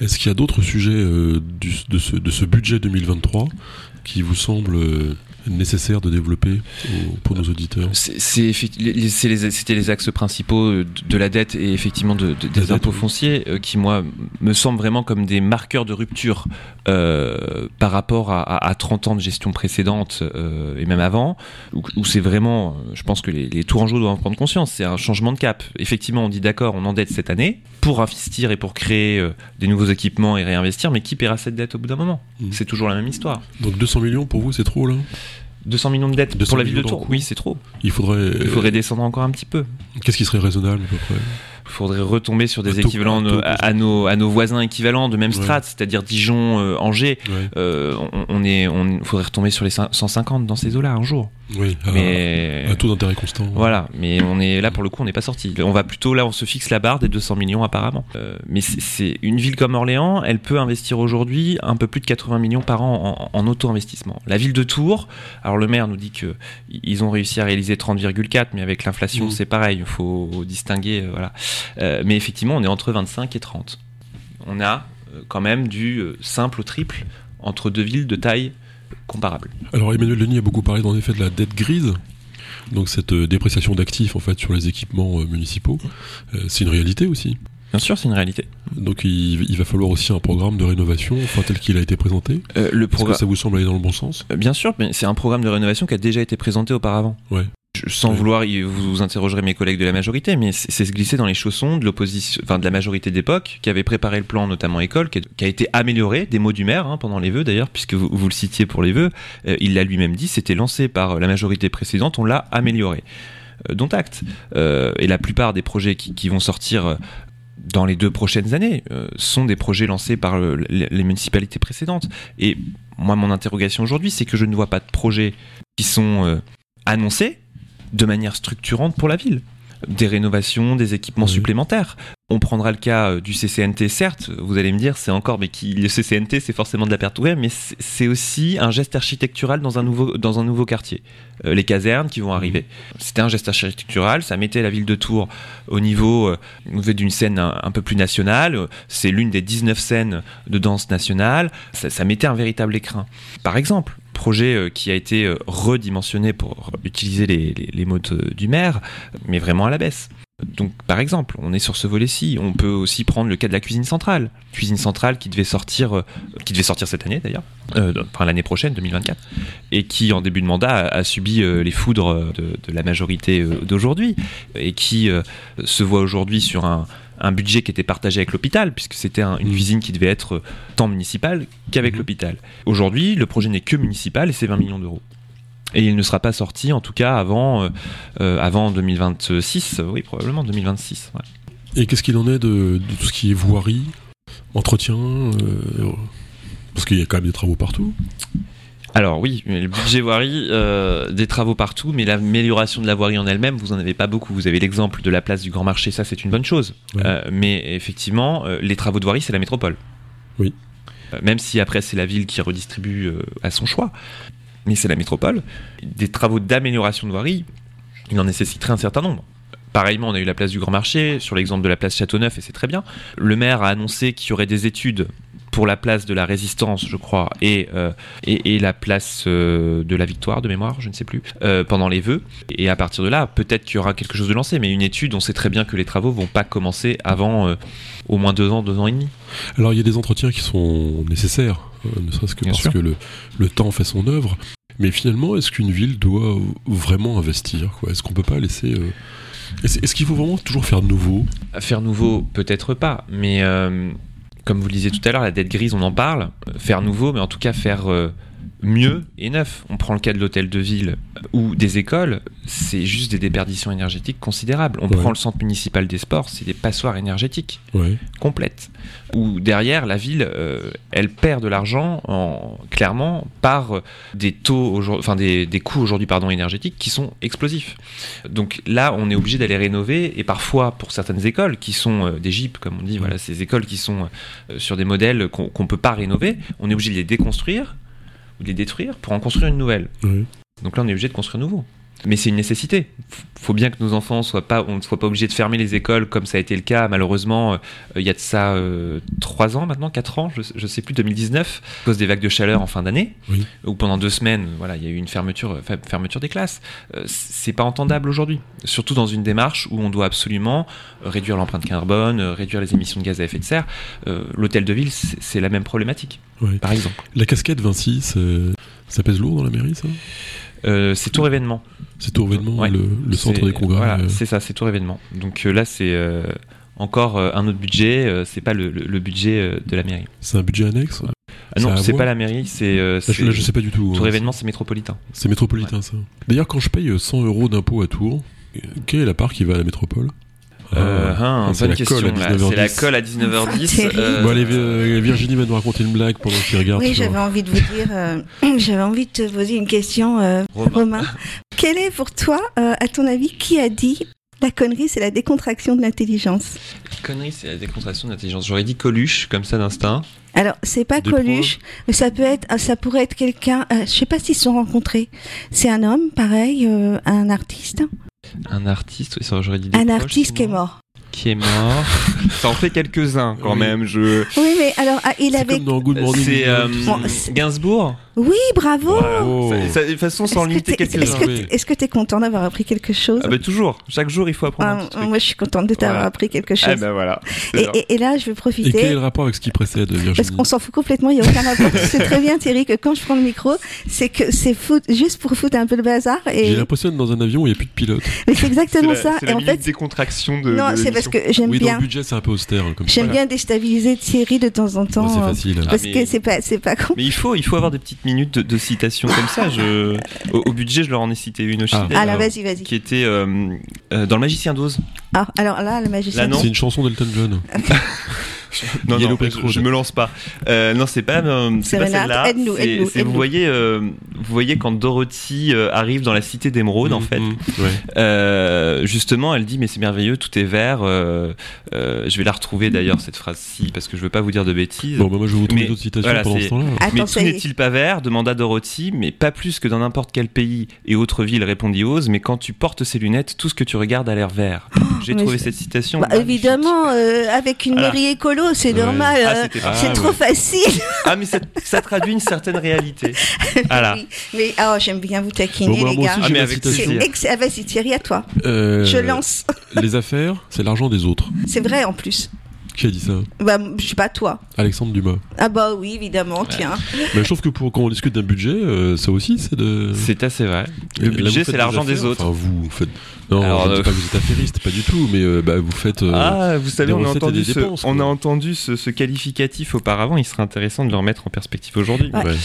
Est-ce qu'il y a d'autres sujets euh, de, ce, de ce budget 2023 qui vous semblent nécessaires de développer au- pour nos auditeurs? Les- les- C'était les axes principaux euh, de la dette et effectivement de, de- des impôts fonciers euh, qui, moi, me semblent vraiment comme des marqueurs de rupture euh, par rapport à, à- à 30 ans de gestion précédente euh, et même avant, où, où c'est vraiment, je pense que les, les Tourangeaux doivent en prendre conscience, c'est un changement de cap. Effectivement, on dit d'accord, on endette cette année pour investir et pour créer euh, des nouveaux équipements et réinvestir, mais qui paiera cette dette au bout d'un moment? Mhm. C'est toujours la même histoire. Donc 200 millions pour vous, c'est trop là? 200 millions de dettes 200 pour la ville de Tours, oui, c'est trop. Il faudrait. Il faudrait descendre encore un petit peu. Qu'est-ce qui serait raisonnable à peu près? Il faudrait retomber sur des taux- équivalents taux à, nos, à nos voisins équivalents de même Ouais. strat, c'est-à-dire Dijon, euh, Angers. Ouais, Euh, on, on est, on faudrait retomber sur les cin- 150 dans ces eaux-là un jour. Oui, mais à taux d'intérêt constant. voilà, mais on est là pour le coup, on n'est pas sorti. On va plutôt là, on se fixe la barre des 200 millions apparemment. Euh, mais c'est- une ville comme Orléans, elle peut investir aujourd'hui un peu plus de 80 millions par an en, en auto-investissement. La ville de Tours, alors le maire nous dit que ils ont réussi à réaliser 30,4, mais avec l'inflation Mhm. c'est pareil, il faut distinguer, euh, voilà. Euh, mais effectivement, on est entre 25 et 30. On a euh, quand même du euh, simple au triple entre deux villes de taille comparable. Alors Emmanuel Denis a beaucoup parlé en effet de la dette grise. Donc cette euh, dépréciation d'actifs en fait sur les équipements euh, municipaux, Euh, c'est une réalité aussi. Bien sûr, c'est une réalité. Donc il, il va falloir aussi un programme de rénovation, enfin tel qu'il a été présenté. Le Est-ce que programme. ça vous semble aller dans le bon sens? Bien sûr, mais c'est un programme de rénovation qui a déjà été présenté auparavant. Ouais. Sans vouloir, vous, interrogerez mes collègues de la majorité, mais c'est se glisser dans les chaussons de l'opposition, enfin de la majorité d'époque, qui avait préparé le plan, notamment école, qui, a été amélioré, des mots du maire hein, pendant les vœux d'ailleurs, puisque vous, vous le citiez pour les vœux, euh, il l'a lui-même dit, c'était lancé par la majorité précédente, on l'a amélioré. Euh, dont acte. Euh, et la plupart des projets qui, qui vont sortir euh, dans les deux prochaines années euh, sont des projets lancés par le- les, les municipalités précédentes. Et moi, mon interrogation aujourd'hui, c'est que je ne vois pas de projets qui sont euh, annoncés de manière structurante pour la ville. Des rénovations, des équipements Oui. supplémentaires. On prendra le cas euh, du CCNT, certes, vous allez me dire, c'est encore, mais qui, le CCNT, c'est forcément de la perte ouverte, mais c'est aussi un geste architectural dans un nouveau, dans un nouveau quartier. Euh, les casernes qui vont arriver. C'était un geste architectural, ça mettait la ville de Tours au niveau, euh, d'une scène un, un peu plus nationale. C'est l'une des 19 scènes de danse nationale. Ça, ça mettait un véritable écrin. Par exemple, projet euh, qui a été euh, redimensionné pour utiliser les, mots de- du maire, mais vraiment à la baisse. Donc, par exemple, on est sur ce volet-ci. On peut aussi prendre le cas de la cuisine centrale. Cuisine centrale qui devait sortir, euh, qui devait sortir cette année d'ailleurs, euh, enfin l'année prochaine, 2024, et qui en début de mandat a, subi euh, les foudres de, la majorité euh, d'aujourd'hui, et qui euh, se voit aujourd'hui sur un, un budget qui était partagé avec l'hôpital, puisque c'était un- une Mhm. cuisine qui devait être euh, tant municipale qu'avec Mhm. l'hôpital. Aujourd'hui, le projet n'est que municipal et c'est 20 millions d'euros. Et il ne sera pas sorti, en tout cas, avant, euh, euh, avant 2026, euh, oui, probablement 2026. ouais. Et qu'est-ce qu'il en est de, de tout ce qui est voirie, entretien euh, Parce qu'il y a quand même des travaux partout. Alors oui, le budget voirie, euh, des travaux partout, mais l'amélioration de la voirie en elle-même, vous en avez pas beaucoup. Vous avez l'exemple de la place du Grand Marché, ça c'est une bonne chose. Ouais. Euh, mais effectivement, euh, les travaux de voirie, c'est la métropole. Oui. Même si après c'est la ville qui redistribue à son choix. mais c'est la métropole. Des travaux d'amélioration de voirie, il en nécessiterait un certain nombre. Pareillement, on a eu la place du Grand Marché, sur l'exemple de la place Châteauneuf, et c'est très bien. Le maire a annoncé qu'il y aurait des études pour la place de la Résistance, je crois, et, euh, et, et, la place euh, de la Victoire, de mémoire, je ne sais plus, euh, pendant les vœux. Et à partir de là, peut-être qu'il y aura quelque chose de lancé, mais une étude, on sait très bien que les travaux vont pas commencer avant au moins deux ans, deux ans et demi. Alors il y a des entretiens qui sont nécessaires, ne serait-ce que Bien parce sûr. que le, le temps fait son œuvre. Mais finalement, est-ce qu'une ville doit vraiment investir Est-ce qu'on peut pas laisser... Est-ce qu'il faut vraiment toujours faire nouveau? Faire nouveau, peut-être pas, mais comme vous le disiez tout à l'heure, la dette grise, on en parle. Euh, Faire nouveau, mais en tout cas faire euh, mieux et neuf. On prend le cas de l'hôtel de ville ou des écoles, c'est juste des déperditions énergétiques considérables. On Ouais. prend le centre municipal des sports, c'est des passoires énergétiques Ouais. complètes. Où derrière, la ville, euh, elle perd de l'argent, en, clairement, par euh, des taux, enfin des, des coûts aujourd'hui pardon énergétiques qui sont explosifs. Donc là, on est obligé d'aller rénover et parfois pour certaines écoles qui sont euh, des GIP, comme on dit, voilà, ces écoles qui sont euh, sur des modèles qu'on qu'on peut pas rénover, on est obligé de les déconstruire ou les détruire pour en construire une nouvelle. Donc là, on est obligé de construire nouveau. Mais c'est une nécessité. F- Faut bien que nos enfants soient pas, on ne soit pas obligé de fermer les écoles comme ça a été le cas. Malheureusement, euh, il y a de ça euh, trois ans maintenant, quatre ans, je, je sais plus, 2019, à cause des vagues de chaleur en fin d'année, Oui. où pendant deux semaines, voilà, il y a eu une fermeture, fermeture des classes. Euh, c'est pas entendable aujourd'hui, surtout dans une démarche où on doit absolument euh, réduire l'empreinte carbone, réduire les émissions de gaz à effet de serre. L'hôtel de ville, c'est la même problématique, par exemple. La casquette Vinci, ça pèse lourd dans la mairie, ça? Euh, c'est tout événement. C'est tout événement, Ouais. le, le centre des congrès. Voilà, euh, c'est ça, c'est tout événement. Donc euh, là, c'est encore un autre budget. c'est pas le, le- le budget de la mairie. c'est un budget annexe Ah non, c'est pas la mairie. C'est euh, Là, c'est- je sais pas du tout. Tour hein. événement, c'est métropolitain. C'est métropolitain, ça. D'ailleurs, quand je paye 100 euros d'impôt à Tours, quelle est la part qui va à la métropole? Euh, hein, c'est bonne la colle question. C'est la 19h10. colle à 19h10. Terrible. euh, Bon, allez, euh, Virginie va nous raconter une blague pendant qu'il regarde. Oui, j'avais envie de vous dire, euh, j'avais envie de te poser une question, euh, Romain. Romain. Quel est pour toi, euh, à ton avis, qui a dit la connerie, c'est la décontraction de l'intelligence? Connerie, c'est la décontraction de l'intelligence. J'aurais dit Coluche, comme ça d'instinct. Alors, c'est pas Des Coluche, mais ça peut être, ça pourrait être quelqu'un. euh, je sais pas s'ils se sont rencontrés. C'est un homme, pareil, euh, un artiste, Un artiste, oui, ça, j'aurais dit des un proches, artiste qui est mort. Qui est mort. Ça en fait quelques-uns quand Oui. même. Je... Oui, mais alors, ah, il C'est avait. comme dans Good Morning. C'est euh, Bon, c'est- Gainsbourg. Oui, bravo. Voilà. Oh. Ça- ça- De toute façon, sans que limiter t'es- quelques-uns. Est-ce que que t'es content d'avoir appris quelque chose Ah bah toujours, chaque jour il faut apprendre un Ah, petit truc. Moi, je suis contente de t'avoir Voilà. appris quelque chose. Ah bah voilà. et, et- et là, je vais Et profiter. quel est le rapport avec ce qui précède, Virginie Parce qu'on s'en fout complètement, il n'y a aucun rapport. Tu sais très bien, Thierry, que quand je prends le micro, c'est que c'est foot, juste pour foutre un peu le bazar. J'ai Et l'impression d'être dans un avion où il n'y a plus de pilote. mais c'est exactement ça. C'est Et la en fait, décontraction de. non, de c'est parce que j'aime bien, c'est un peu austère. hein, comme ça. j'aime Voilà. bien déstabiliser Thierry de temps en temps. Bon, c'est euh, facile. Ah, Parce mais- que c'est pas, c'est pas con. Mais il faut, il faut avoir des petites minutes de, de citation comme ça. Je, au, au budget, je leur en ai cité une aussi. Ah. d'ailleurs, Alors vas-y, vas-y. Qui était euh, euh, dans le Magicien d'Oz. Ah, alors là, le magicien. Là, non. C'est une chanson d'Elton John. Non, je, je me lance pas. Euh, non, c'est pas, euh, c'est pas celle-là. aide-nous, aide-nous, vous voyez, euh, vous voyez quand Dorothy euh, arrive dans la cité d'émeraude, en Mm, fait. mm, ouais. Euh, justement, elle dit mais c'est merveilleux, tout est vert. euh, euh, je vais la retrouver d'ailleurs cette phrase-ci parce que je veux pas vous dire de bêtises. Bon, bah, moi, je vais vous trouver d'autres citations voilà, pendant ce temps-là. mais tout n'est-il pas vert demanda Dorothy, mais pas plus que dans n'importe quel pays et autre ville, répondit Oz. Mais quand tu portes ces lunettes, tout ce que tu regardes a l'air vert. J'ai Oh, mais trouvé cette citation. Bah, évidemment, euh, avec une Voilà. mairie écolo, c'est Ouais. normal. Ah, euh, pas- c'est Ah, trop ouais. facile. Ah, mais ça, ça traduit une certaine réalité. Voilà. Oui. Mais oh, j'aime bien vous taquiner, Bon, bah, les moi gars. aussi, Ah, mais avec ex- ah, vas-y, Thierry, à toi. Euh, Je lance. Les affaires, c'est l'argent des autres. C'est vrai en plus. Qui a dit ça Bah, je sais pas toi. Alexandre Dumas. Ah bah oui, évidemment, tiens. Mais je trouve que pour, quand on discute d'un budget, euh, ça aussi, c'est de. C'est assez vrai. Le là, budget, vous faites c'est l'argent des affaires. autres. Enfin, vous faites. Non, Alors, je ne dis euh, pas que vous êtes affairiste, pas du tout, mais euh, bah, vous faites. euh, Ah, vous savez, on a entendu, ce, dépenses, on a entendu ce, ce qualificatif auparavant. Il serait intéressant de le remettre en perspective aujourd'hui. Ouais. ouais.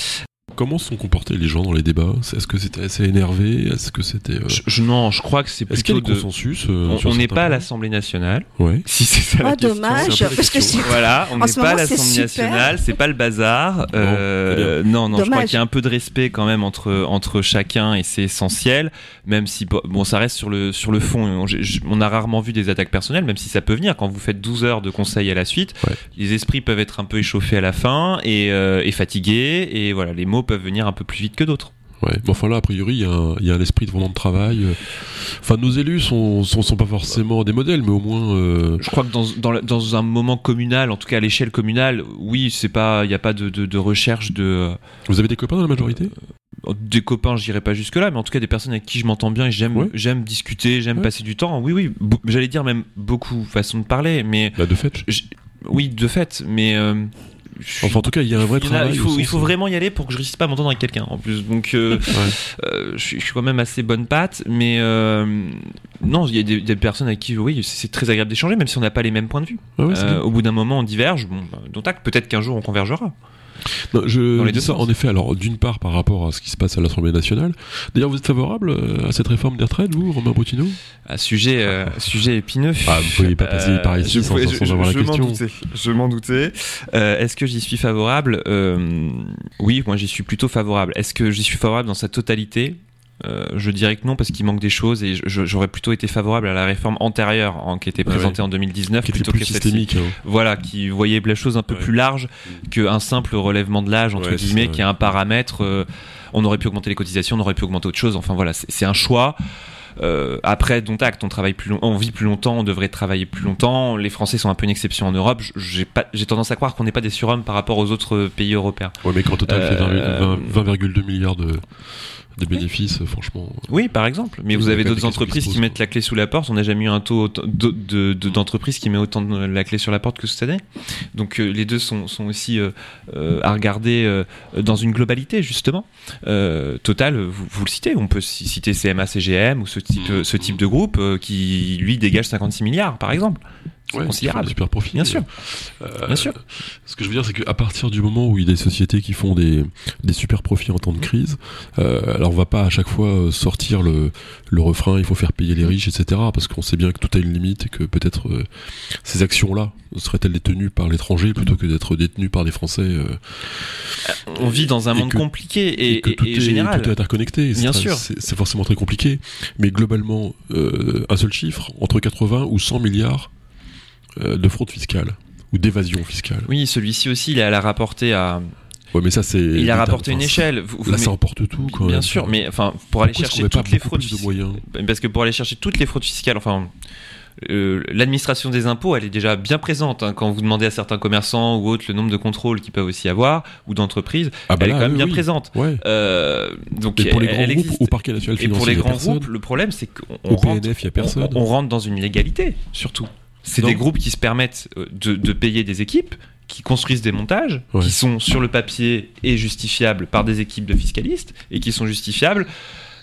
Comment se sont comportés les gens dans les débats Est-ce que c'était assez énervé Est-ce que c'était. euh, Je, je- non, je crois que c'est Est-ce qu'il y a plutôt de. consensus euh, On n'est pas à l'Assemblée nationale. Ouais. Si c'est ça la Oh, question. dommage, parce que. Voilà, on n'est pas à l'Assemblée nationale, c'est pas le bazar. Euh, non, non, je crois qu'il y a un peu de respect quand même entre entre chacun et c'est essentiel. Même si bon, ça reste sur le sur le fond. On, j'ai- j'- on a rarement vu des attaques personnelles, même si ça peut venir quand vous faites 12 heures de conseil à la suite. Ouais. Les esprits peuvent être un peu échauffés à la fin et, euh, et fatigués et voilà, les mots peuvent venir un peu plus vite que d'autres. Ouais. Mais enfin là, a priori, il y, a un- il y a un esprit de vraiment de travail. euh. Enfin, nos élus sont, sont, sont pas forcément des modèles, mais au moins. euh, Je crois que dans, dans, un moment communal, en tout cas à l'échelle communale, oui, c'est pas, il n'y a pas de, de, de recherche de Vous avez des copains dans la majorité? des copains, j'irai pas jusque là, mais en tout cas des personnes avec qui je m'entends bien et j'aime, Ouais. j'aime discuter, j'aime Ouais. passer du temps. Oui, oui, j'allais dire même beaucoup façon de parler, mais Là, de fait. oui, de fait, mais euh, Enfin, en tout cas, il y a un vrai il a- il au faut, il vraiment y aller pour que je réussisse pas à m'entendre avec quelqu'un en plus. Donc, euh, Ouais. euh, je, suis, je suis quand même assez bonne patte, mais euh, non, il y a des, des personnes avec qui, oui, c'est très agréable d'échanger, même si on n'a pas les mêmes points de vue. Ouais, ouais, au bout d'un moment, on diverge. Bon, bah, dont acte. Peut-être qu'un jour, on convergera. Non, je dans les dis deux ça sens. en effet. Alors, d'une part, par rapport à ce qui se passe à l'Assemblée nationale. D'ailleurs, vous êtes favorable euh, à cette réforme des retraites, vous, Romain Boutineau À sujet, euh, sujet épineux. Ah, vous pouvez pas passer par ici je sans- pouvais- sans je- avoir la je m'en question. doutais, Je m'en doutais. Euh, Est-ce que j'y suis favorable? Euh, Oui, moi j'y suis plutôt favorable. Est-ce que j'y suis favorable dans sa totalité? Euh, je dirais que non parce qu'il manque des choses et j'aurais plutôt été favorable à la réforme antérieure en, qui était présentée en 2019 Qui plutôt que systémique. hein. Voilà, qui voyait la chose un peu Ouais. plus large qu'un simple relèvement de l'âge, entre Ouais, c'est guillemets, qui est un paramètre. euh, on aurait pu augmenter les cotisations, on aurait pu augmenter autre chose. Enfin voilà, c'est c'est un choix. Euh, après, dont acte, on travaille plus long- on vit plus longtemps, on devrait travailler plus longtemps. Les Français sont un peu une exception en Europe. J'ai tendance à croire qu'on n'est pas des surhommes par rapport aux autres pays européens. Ouais, mais au total, Euh, 20 20,2 milliards de, de bénéfices, euh, franchement. Oui, par exemple. Mais Oui, vous avez d'autres des entreprises qui mettent la clé sous la porte. On n'a jamais eu un taux autant- de- de- de- d'entreprises qui met autant de la clé sur la porte que cette année. Donc euh, les deux sont, sont aussi euh, euh, à regarder euh, dans une globalité, justement. Euh, Total, vous, vous le citez. On peut ci- citer CMA, CGM ou ce type, Mm. ce type de groupe euh, qui, lui, dégage 56 milliards, par exemple. Ouais, considérable. super profits. Bien sûr. Euh, Bien sûr. Ce que je veux dire, c'est qu'à partir du moment où il y a des sociétés qui font des, des super profits en temps de crise, euh, alors on va pas à chaque fois euh, sortir le, le refrain, il faut faire payer les riches, etc. Parce qu'on sait bien que tout a une limite et que peut-être euh, ces actions-là seraient-elles détenues par l'étranger plutôt que d'être détenues par des Français. euh, On vit dans un Et monde que- compliqué et, et que et- tout, et est, général. tout est interconnecté. Bien sûr. C'est forcément très compliqué. Mais globalement, euh, un seul chiffre, entre 80 ou 100 milliards euh, de fraude fiscale ou d'évasion fiscale. Oui, celui-ci aussi, il a rapporté à, Ouais, mais ça, c'est. il a rapporté une échelle. Vous- vous- Là, mais- ça emporte tout, quand Bien sûr, mais enfin, pour aller Pourquoi chercher pas toutes les fraudes fiscales, parce que pour aller chercher toutes les fraudes fiscales, enfin, euh, l'administration des impôts, elle est déjà bien présente. hein. quand vous demandez à certains commerçants ou autres le nombre de contrôles qu'ils peuvent aussi avoir ou d'entreprises, Ah bah elle est quand même oui, bien oui. présente. Ouais. Euh, donc, Mais pour les grands elle groupes, existe. au parquet national Et pour les grands groupes, le problème, c'est qu'on rentre, PNF, il y a personne. on, on rentre dans une illégalité, surtout. C'est des groupes qui se permettent euh, de, de payer des équipes, qui construisent des montages, Ouais. qui sont sur le papier et justifiables par des équipes de fiscalistes, et qui sont justifiables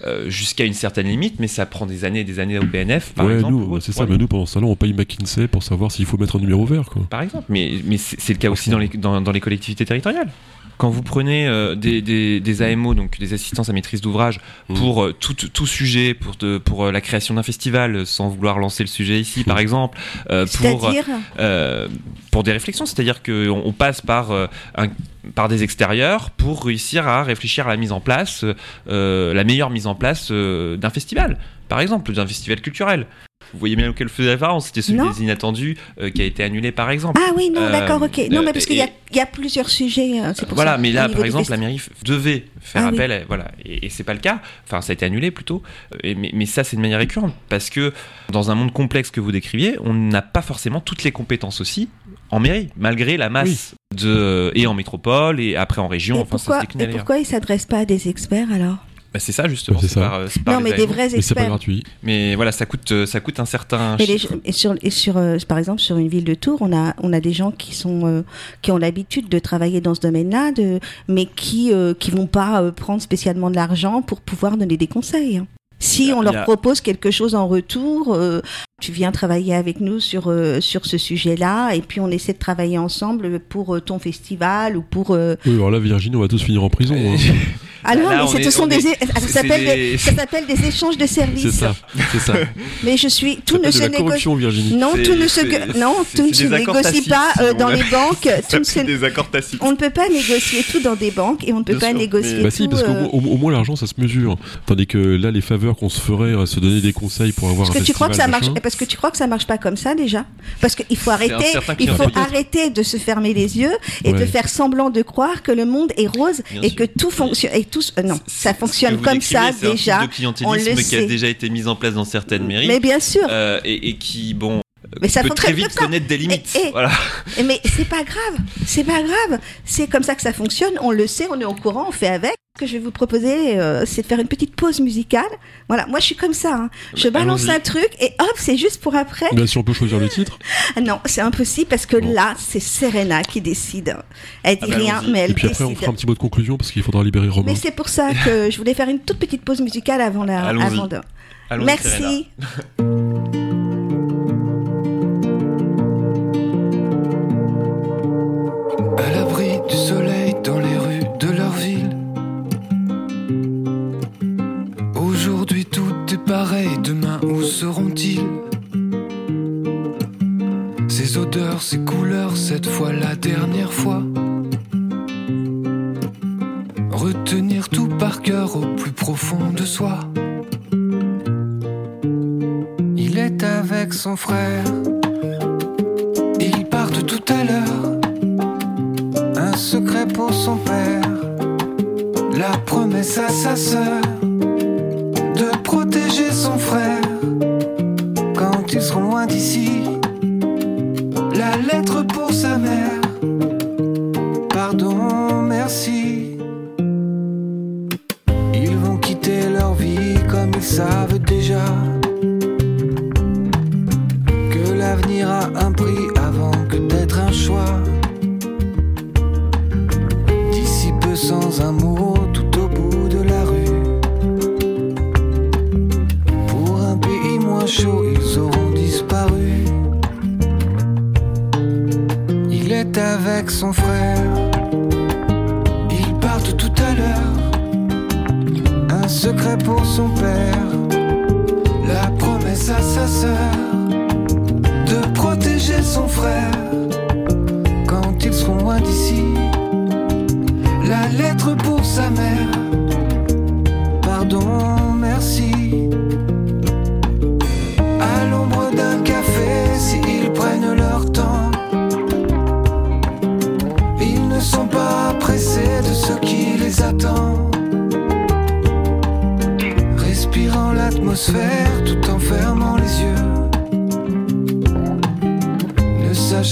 euh, jusqu'à une certaine limite, mais ça prend des années et des années au PNF, par ouais, exemple. c'est ça. Mais nous, pendant ce temps-là, on paye McKinsey pour savoir s'il faut mettre un numéro vert, quoi. Par exemple, mais, mais c'est c'est le cas aussi dans les, dans, dans les collectivités territoriales. Quand vous prenez euh, des, des, des AMO, donc des assistances à maîtrise d'ouvrage, Mm. pour euh, tout, tout sujet, pour, de, pour euh, la création d'un festival, sans vouloir lancer le sujet ici, par exemple, euh, pour, euh, pour des réflexions, c'est-à-dire qu'on on passe par, euh, un- par des extérieurs pour réussir à réfléchir à la mise en place, euh, la meilleure mise en place euh, d'un festival, par exemple, d'un festival culturel. Vous voyez bien auquel faisait référence, c'était celui Non. des inattendus euh, qui a été annulé par exemple. ah oui, non, Euh, d'accord, ok. Non, euh, mais parce qu'il y a, y plusieurs sujets. euh, pour Voilà, ça, mais là, par exemple, la mairie devait faire Ah oui. appel, à- voilà, et, et c'est pas le cas. Enfin, ça a été annulé plutôt. Euh, et- mais, mais ça, c'est de manière récurrente parce que dans un monde complexe que vous décriviez, on n'a pas forcément toutes les compétences aussi en mairie, malgré la masse de et en métropole et après en région. Et enfin, ça pourquoi, se et pourquoi ils s'adressent pas à des experts alors? Bah, c'est ça justement. Ouais, c'est c'est ça. par, euh, par Non, mais des vrais Mais c'est pas experts. gratuit. Mais voilà, ça coûte, euh, ça coûte un certain. Et, les- chiffre. et sur, et sur euh, par exemple, sur une ville de Tours, on a, on a des gens qui sont, euh, qui ont l'habitude de travailler dans ce domaine-là, de, mais qui, euh, qui vont pas euh, prendre spécialement de l'argent pour pouvoir donner des conseils. hein. Si on leur propose quelque chose en retour, euh, tu viens travailler avec nous sur euh, sur ce sujet-là, et puis on essaie de travailler ensemble pour euh, ton festival ou pour. euh, Oui, alors là, Virginie, on va tous finir en prison. hein. Ah non, Là, mais est- ce sont on des, est- ça s'appelle des- échanges de services. C'est ça, c'est ça. Mais je suis, tout Ça ne se négocie. Non, tout ne se, non, tout ne se négocie pas euh, dans les banques. Tout ne se- des accords tacites. on ne peut pas négocier tout dans des banques et on ne peut Bien pas sûr, négocier mais- Bah tout. si, parce qu'au euh, moins- au, moins l'argent ça se mesure. Tandis que là, les faveurs qu'on se ferait à se donner des conseils pour avoir Parce un que tu crois que ça marche. Parce que tu crois que ça marche pas comme ça déjà? Parce qu'il faut arrêter, il faut arrêter de se fermer les yeux et de faire semblant de croire que le monde est rose et que tout fonctionne tous. euh, non, ça fonctionne comme ça C'est un déjà. type de on le clientélisme qui a déjà été mis en place dans certaines mairies. Mais bien sûr. euh, et, et qui, bon, Mais ça peut très vite connaître des limites. Et- et- Voilà. Et Mais c'est pas grave, c'est pas grave. C'est comme ça que ça fonctionne. On le sait, on est au courant, on fait avec. Ce que je vais vous proposer, euh, c'est de faire une petite pause musicale. Voilà, moi je suis comme ça. hein. Je Bah, balance un truc et hop, c'est juste pour après. Bien, si on peut choisir le titre. Ah non, c'est impossible parce que Bon. là, c'est Serena qui décide. Elle dit Ah bah, rien, mais elle Et puis après, on décide. fera un petit mot de conclusion parce qu'il faudra libérer Romain. Mais c'est pour ça que je voulais faire une toute petite pause musicale avant la. Allons-y. Avant de... Allons-y, Serena. Merci. soleil dans les rues de leur ville. Aujourd'hui tout est pareil, demain où seront-ils? Ces odeurs, ces couleurs, cette fois la dernière fois. Retenir tout par cœur au plus profond de soi. Il est avec son frère. Ils partent tout à l'heure secret pour son père, la promesse à sa sœur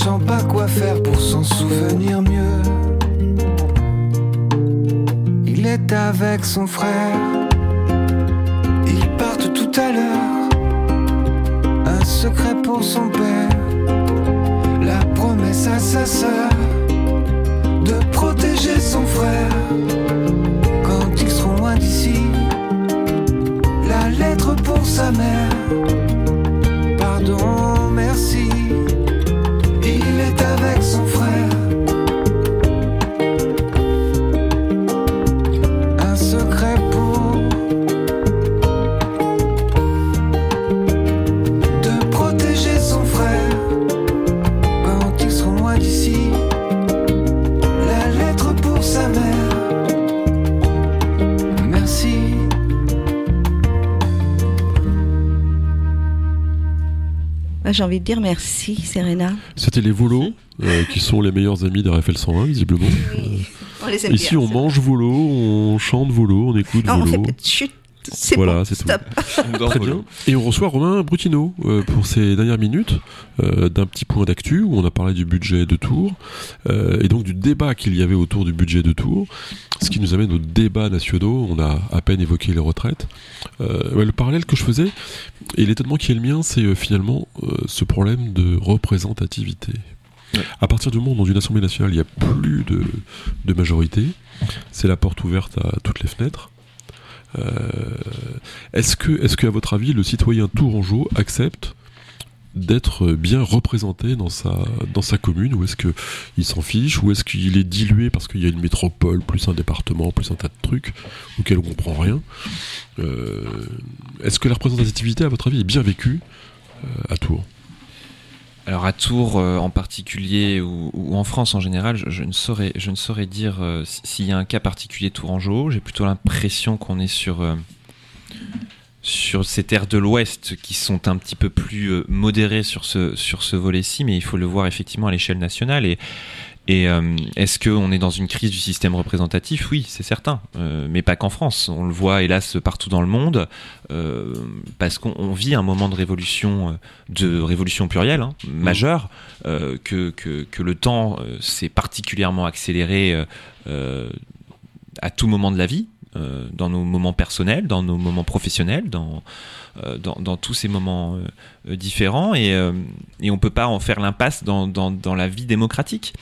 sachant pas quoi faire pour s'en souvenir mieux. Il est avec son frère, ils partent tout à l'heure. Un secret pour son père, la promesse à sa sœur de protéger son frère quand ils seront loin d'ici. La lettre pour sa mère, pardon, merci. Bah, J'ai envie de dire merci, Serena. C'était les Volos, euh, qui sont les meilleurs amis d'RFL 101, visiblement. On les aime Ici, bien, on mange Volo, on chante Volo, on écoute Non, on fait Volo. peut-être chut. C'est Voilà, bon, c'est tout. stop. Très bien. Et on reçoit Romain Brutino euh, pour ces dernières minutes euh, d'un petit point d'actu où on a parlé du budget de Tours euh, et donc du débat qu'il y avait autour du budget de Tours, ce qui nous amène aux débats nationaux. On a à peine évoqué les retraites. Euh, ouais, le parallèle que je faisais et l'étonnement qui est le mien, c'est euh, finalement euh, ce problème de représentativité. À partir du moment où dans une assemblée nationale il n'y a plus de, de majorité, c'est la porte ouverte à toutes les fenêtres. Euh, est-ce que, à votre avis, le citoyen tourangeau accepte d'être bien représenté dans sa, commune ou est-ce qu'il s'en fiche ou est-ce qu'il est dilué parce qu'il y a une métropole plus un département plus un tas de trucs auxquels on comprend rien Euh, est-ce que la représentativité à votre avis est bien vécue euh, à Tours? Alors à Tours euh, en particulier ou, en France en général, je, ne saurais, dire euh, s'il y a un cas particulier tourangeau. J'ai plutôt l'impression qu'on est sur euh, sur ces terres de l'Ouest qui sont un petit peu plus euh, modérées sur ce, sur ce volet-ci, mais il faut le voir effectivement à l'échelle nationale. Et, et euh, est-ce qu'on est dans une crise du système représentatif? Oui, c'est certain, euh, mais pas qu'en France. On le voit hélas partout dans le monde, euh, parce qu'on vit un moment de révolution, de révolution plurielle hein, majeure, que, que, que, le temps s'est particulièrement accéléré à tout moment de la vie. Dans nos moments personnels, dans nos moments professionnels, dans, dans, dans, tous ces moments différents et, et on peut pas en faire l'impasse dans, dans, dans, la vie démocratique.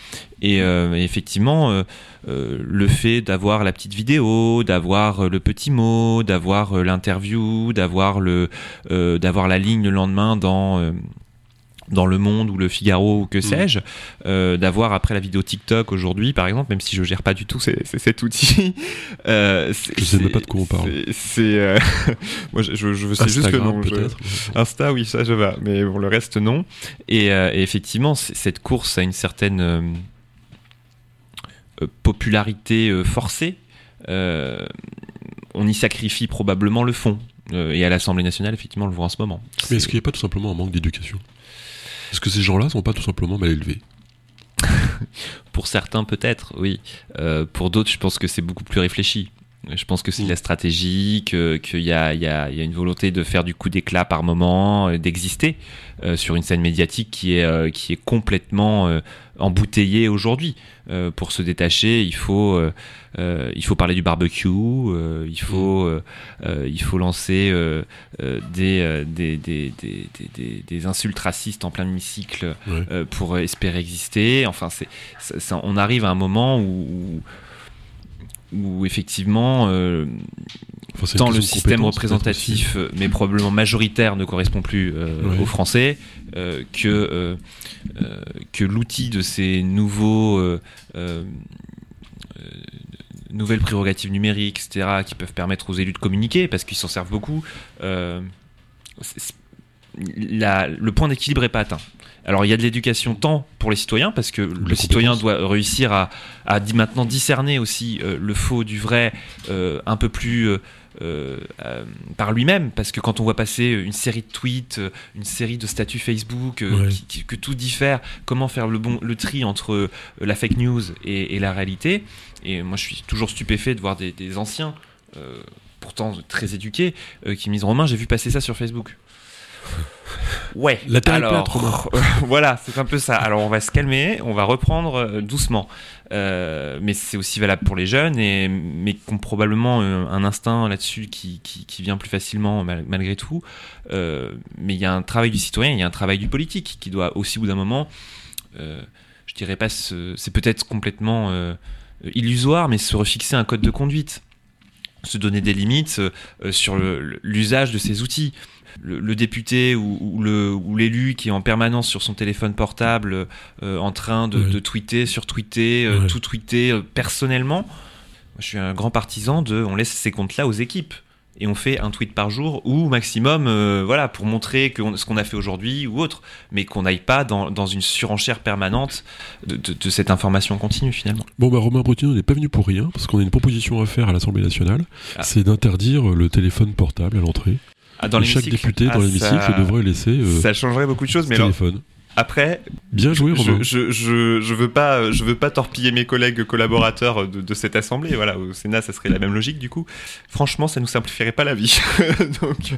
Et euh, effectivement, euh, euh, le fait d'avoir la petite vidéo, d'avoir le petit mot, d'avoir l'interview, d'avoir le, d'avoir la ligne le lendemain dans dans Le Monde ou Le Figaro ou que mm. sais-je, d'avoir après la vidéo TikTok aujourd'hui, par exemple, même si je gère pas du tout cet outil. Euh, je sais même pas de quoi on parle. C'est, moi, je, je, je sais juste que non. Insta, oui, ça je vais, mais pour le reste non. Et, et effectivement, cette course a une certaine euh, popularité euh, forcée, euh, on y sacrifie probablement le fond. et à l'Assemblée nationale, effectivement, on le voit en ce moment. Mais est-ce qu'il n'y a pas tout simplement un manque d'éducation? Est-ce que ces gens-là sont pas tout simplement mal élevés Pour certains, peut-être, oui. pour d'autres, je pense que c'est beaucoup plus réfléchi. Je pense que c'est de la stratégie, qu'il y, a, une volonté de faire du coup d'éclat par moment, d'exister sur une scène médiatique qui est, qui est complètement embouteillée aujourd'hui. Euh, pour se détacher, il faut, euh, euh, il faut parler du barbecue, il, faut, il faut lancer des, des, des, des, des, insultes racistes en plein hémicycle pour espérer exister. Enfin, c'est, on arrive à un moment où, où, effectivement, tant le système représentatif, mais probablement majoritaire, ne correspond plus aux Français, que euh, que l'outil de ces nouveaux euh, euh, nouvelles prérogatives numériques, etc., qui peuvent permettre aux élus de communiquer, parce qu'ils s'en servent beaucoup, le point d'équilibre n'est pas atteint. Alors il y a de l'éducation tant pour les citoyens, parce que le citoyen doit réussir à, à, maintenant discerner aussi le faux du vrai un peu plus euh, euh, par lui-même, parce que quand on voit passer une série de tweets, euh, une série de statuts Facebook, que tout diffère, comment faire le bon le tri entre la fake news et, la réalité. Et moi, je suis toujours stupéfait de voir des, anciens, pourtant très éduqués, qui me disent Romain, j'ai vu passer ça sur Facebook. Ouais. La terre alors, voilà, c'est un peu ça. Alors on va se calmer, on va reprendre doucement. Euh, mais c'est aussi valable pour les jeunes, et, mais qui ont probablement euh, un instinct là-dessus qui, qui, vient plus facilement malgré tout. Euh, mais il y a un travail du citoyen, il y a un travail du politique qui doit aussi, au bout d'un moment, je dirais pas, c'est peut-être complètement illusoire, mais se refixer un code de conduite, se donner des limites sur l'usage de ces outils le, député ou, l'élu qui est en permanence sur son téléphone portable euh, en train de, tweeter, sur tweeter, euh, tout tweeter euh, personnellement. je suis un grand partisan de on laisse ces comptes-là aux équipes. Et on fait un tweet par jour ou maximum voilà pour montrer que ce qu'on a fait aujourd'hui ou autre mais qu'on n'aille pas dans, une surenchère permanente de, cette information continue finalement. Bon bah Romain Brutino n'est pas venu pour rien parce qu'on a une proposition à faire à l'Assemblée nationale. Ah. c'est d'interdire le téléphone portable à l'entrée ah, dans chaque député dans ah, l'hémicycle devrait laisser. Euh, ça changerait beaucoup de choses, mais téléphone. Après, bien joué. Je, je, je, veux pas, je veux pas torpiller mes collègues collaborateurs de, cette assemblée. Voilà, au Sénat, ça serait la même logique du coup. Franchement, ça nous simplifierait pas la vie. Donc,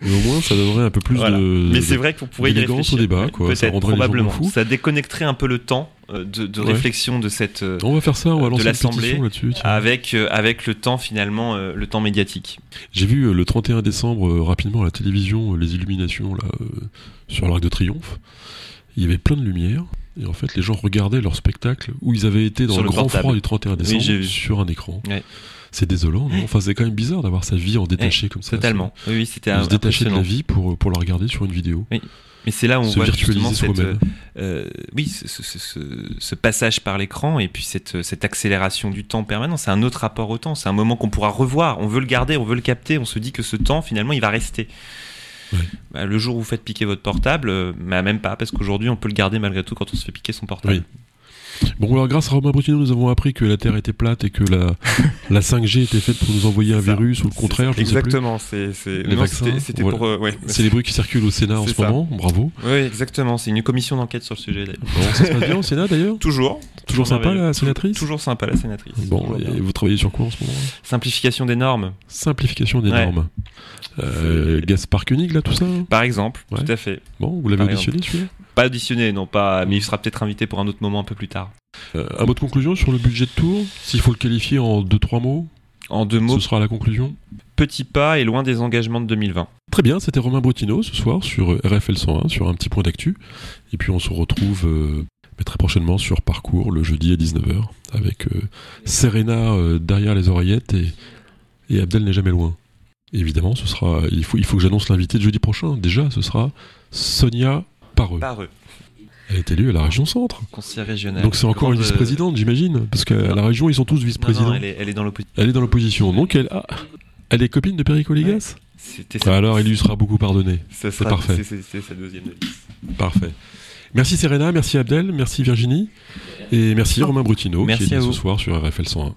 Mais au moins, ça donnerait un peu plus de. Mais c'est vrai qu'on pourrait y réfléchir. au débat, quoi. Ça probablement. Ça déconnecterait un peu le temps euh, de, réflexion de cette euh, on va faire ça on va lancer de l'assemblée là-dessus avec euh, avec le temps finalement le temps médiatique. J'ai vu le 31 décembre rapidement à la télévision les illuminations là sur l'Arc de Triomphe. Il y avait plein de lumière et en fait les gens regardaient leur spectacle où ils avaient été dans le, grand froid du 31 décembre sur un écran. C'est désolant, non? Enfin, c'est quand même bizarre d'avoir sa vie en détaché comme ça. Totalement. Oui, c'était Se détacher de la vie pour, pour la regarder sur une vidéo. Oui. Mais c'est là où on voit justement cette, euh, oui, ce, passage par l'écran et puis cette, cette accélération du temps permanent. C'est un autre rapport au temps. C'est un moment qu'on pourra revoir. On veut le garder, on veut le capter. On se dit que ce temps, finalement, il va rester. Bah, le jour où vous faites piquer votre portable, euh, bah, même pas, parce qu'aujourd'hui, on peut le garder malgré tout quand on se fait piquer son portable. Bon, alors grâce à Romain Brutino, nous avons appris que la Terre était plate et que la, la 5G était faite pour nous envoyer un ça. virus ou le contraire. je. Exactement, c'est c'était- voilà. pour euh, ouais. C'est les bruits qui circulent au Sénat en ce ça. moment. Bravo. Oui, exactement, c'est une commission d'enquête sur le sujet. Bon, ça se passe bien au Sénat d'ailleurs Toujours, Toujours sympa la sénatrice toujours sympa la sénatrice. Bon, et vous travaillez sur quoi en ce moment Simplification des normes, Simplification des Ouais. normes. Euh, Gaspard Koenig, là, tout ça par exemple, Ouais. tout à fait. Bon, vous l'avez auditionné celui-là Pas auditionné, non pas, mais il sera peut-être invité pour un autre moment un peu plus tard. euh, Un mot de conclusion sur le budget de tour S'il faut le qualifier en deux, trois mots, En deux mots, ce sera la conclusion. petit pas et loin des engagements de 2020. Très bien, c'était Romain Brutino ce soir sur euh, RFL 101, sur un petit point d'actu. Et puis on se retrouve euh, très prochainement sur Parcours le jeudi à 19h avec euh, Serena euh, derrière les oreillettes et, et Abdel n'est jamais loin. Évidemment, ce sera, il, faut, il faut que j'annonce l'invité de jeudi prochain. Déjà, ce sera Sonia Par eux, Elle est élue à la région centre. Donc c'est encore une Grande- vice-présidente, j'imagine, parce qu'à la région, ils sont tous vice-présidents. elle est, elle est dans l'opposition. Elle est dans l'opposition. Donc elle, ah, elle est copine de C'était sa- Alors, il lui sera beaucoup pardonné. ce sera- parfait. c'est- C'est c'est sa deuxième de liste. Parfait. Merci Serena, merci Abdel, merci Virginie, et merci Romain Brutino Merci qui est là ce soir sur RFL 101.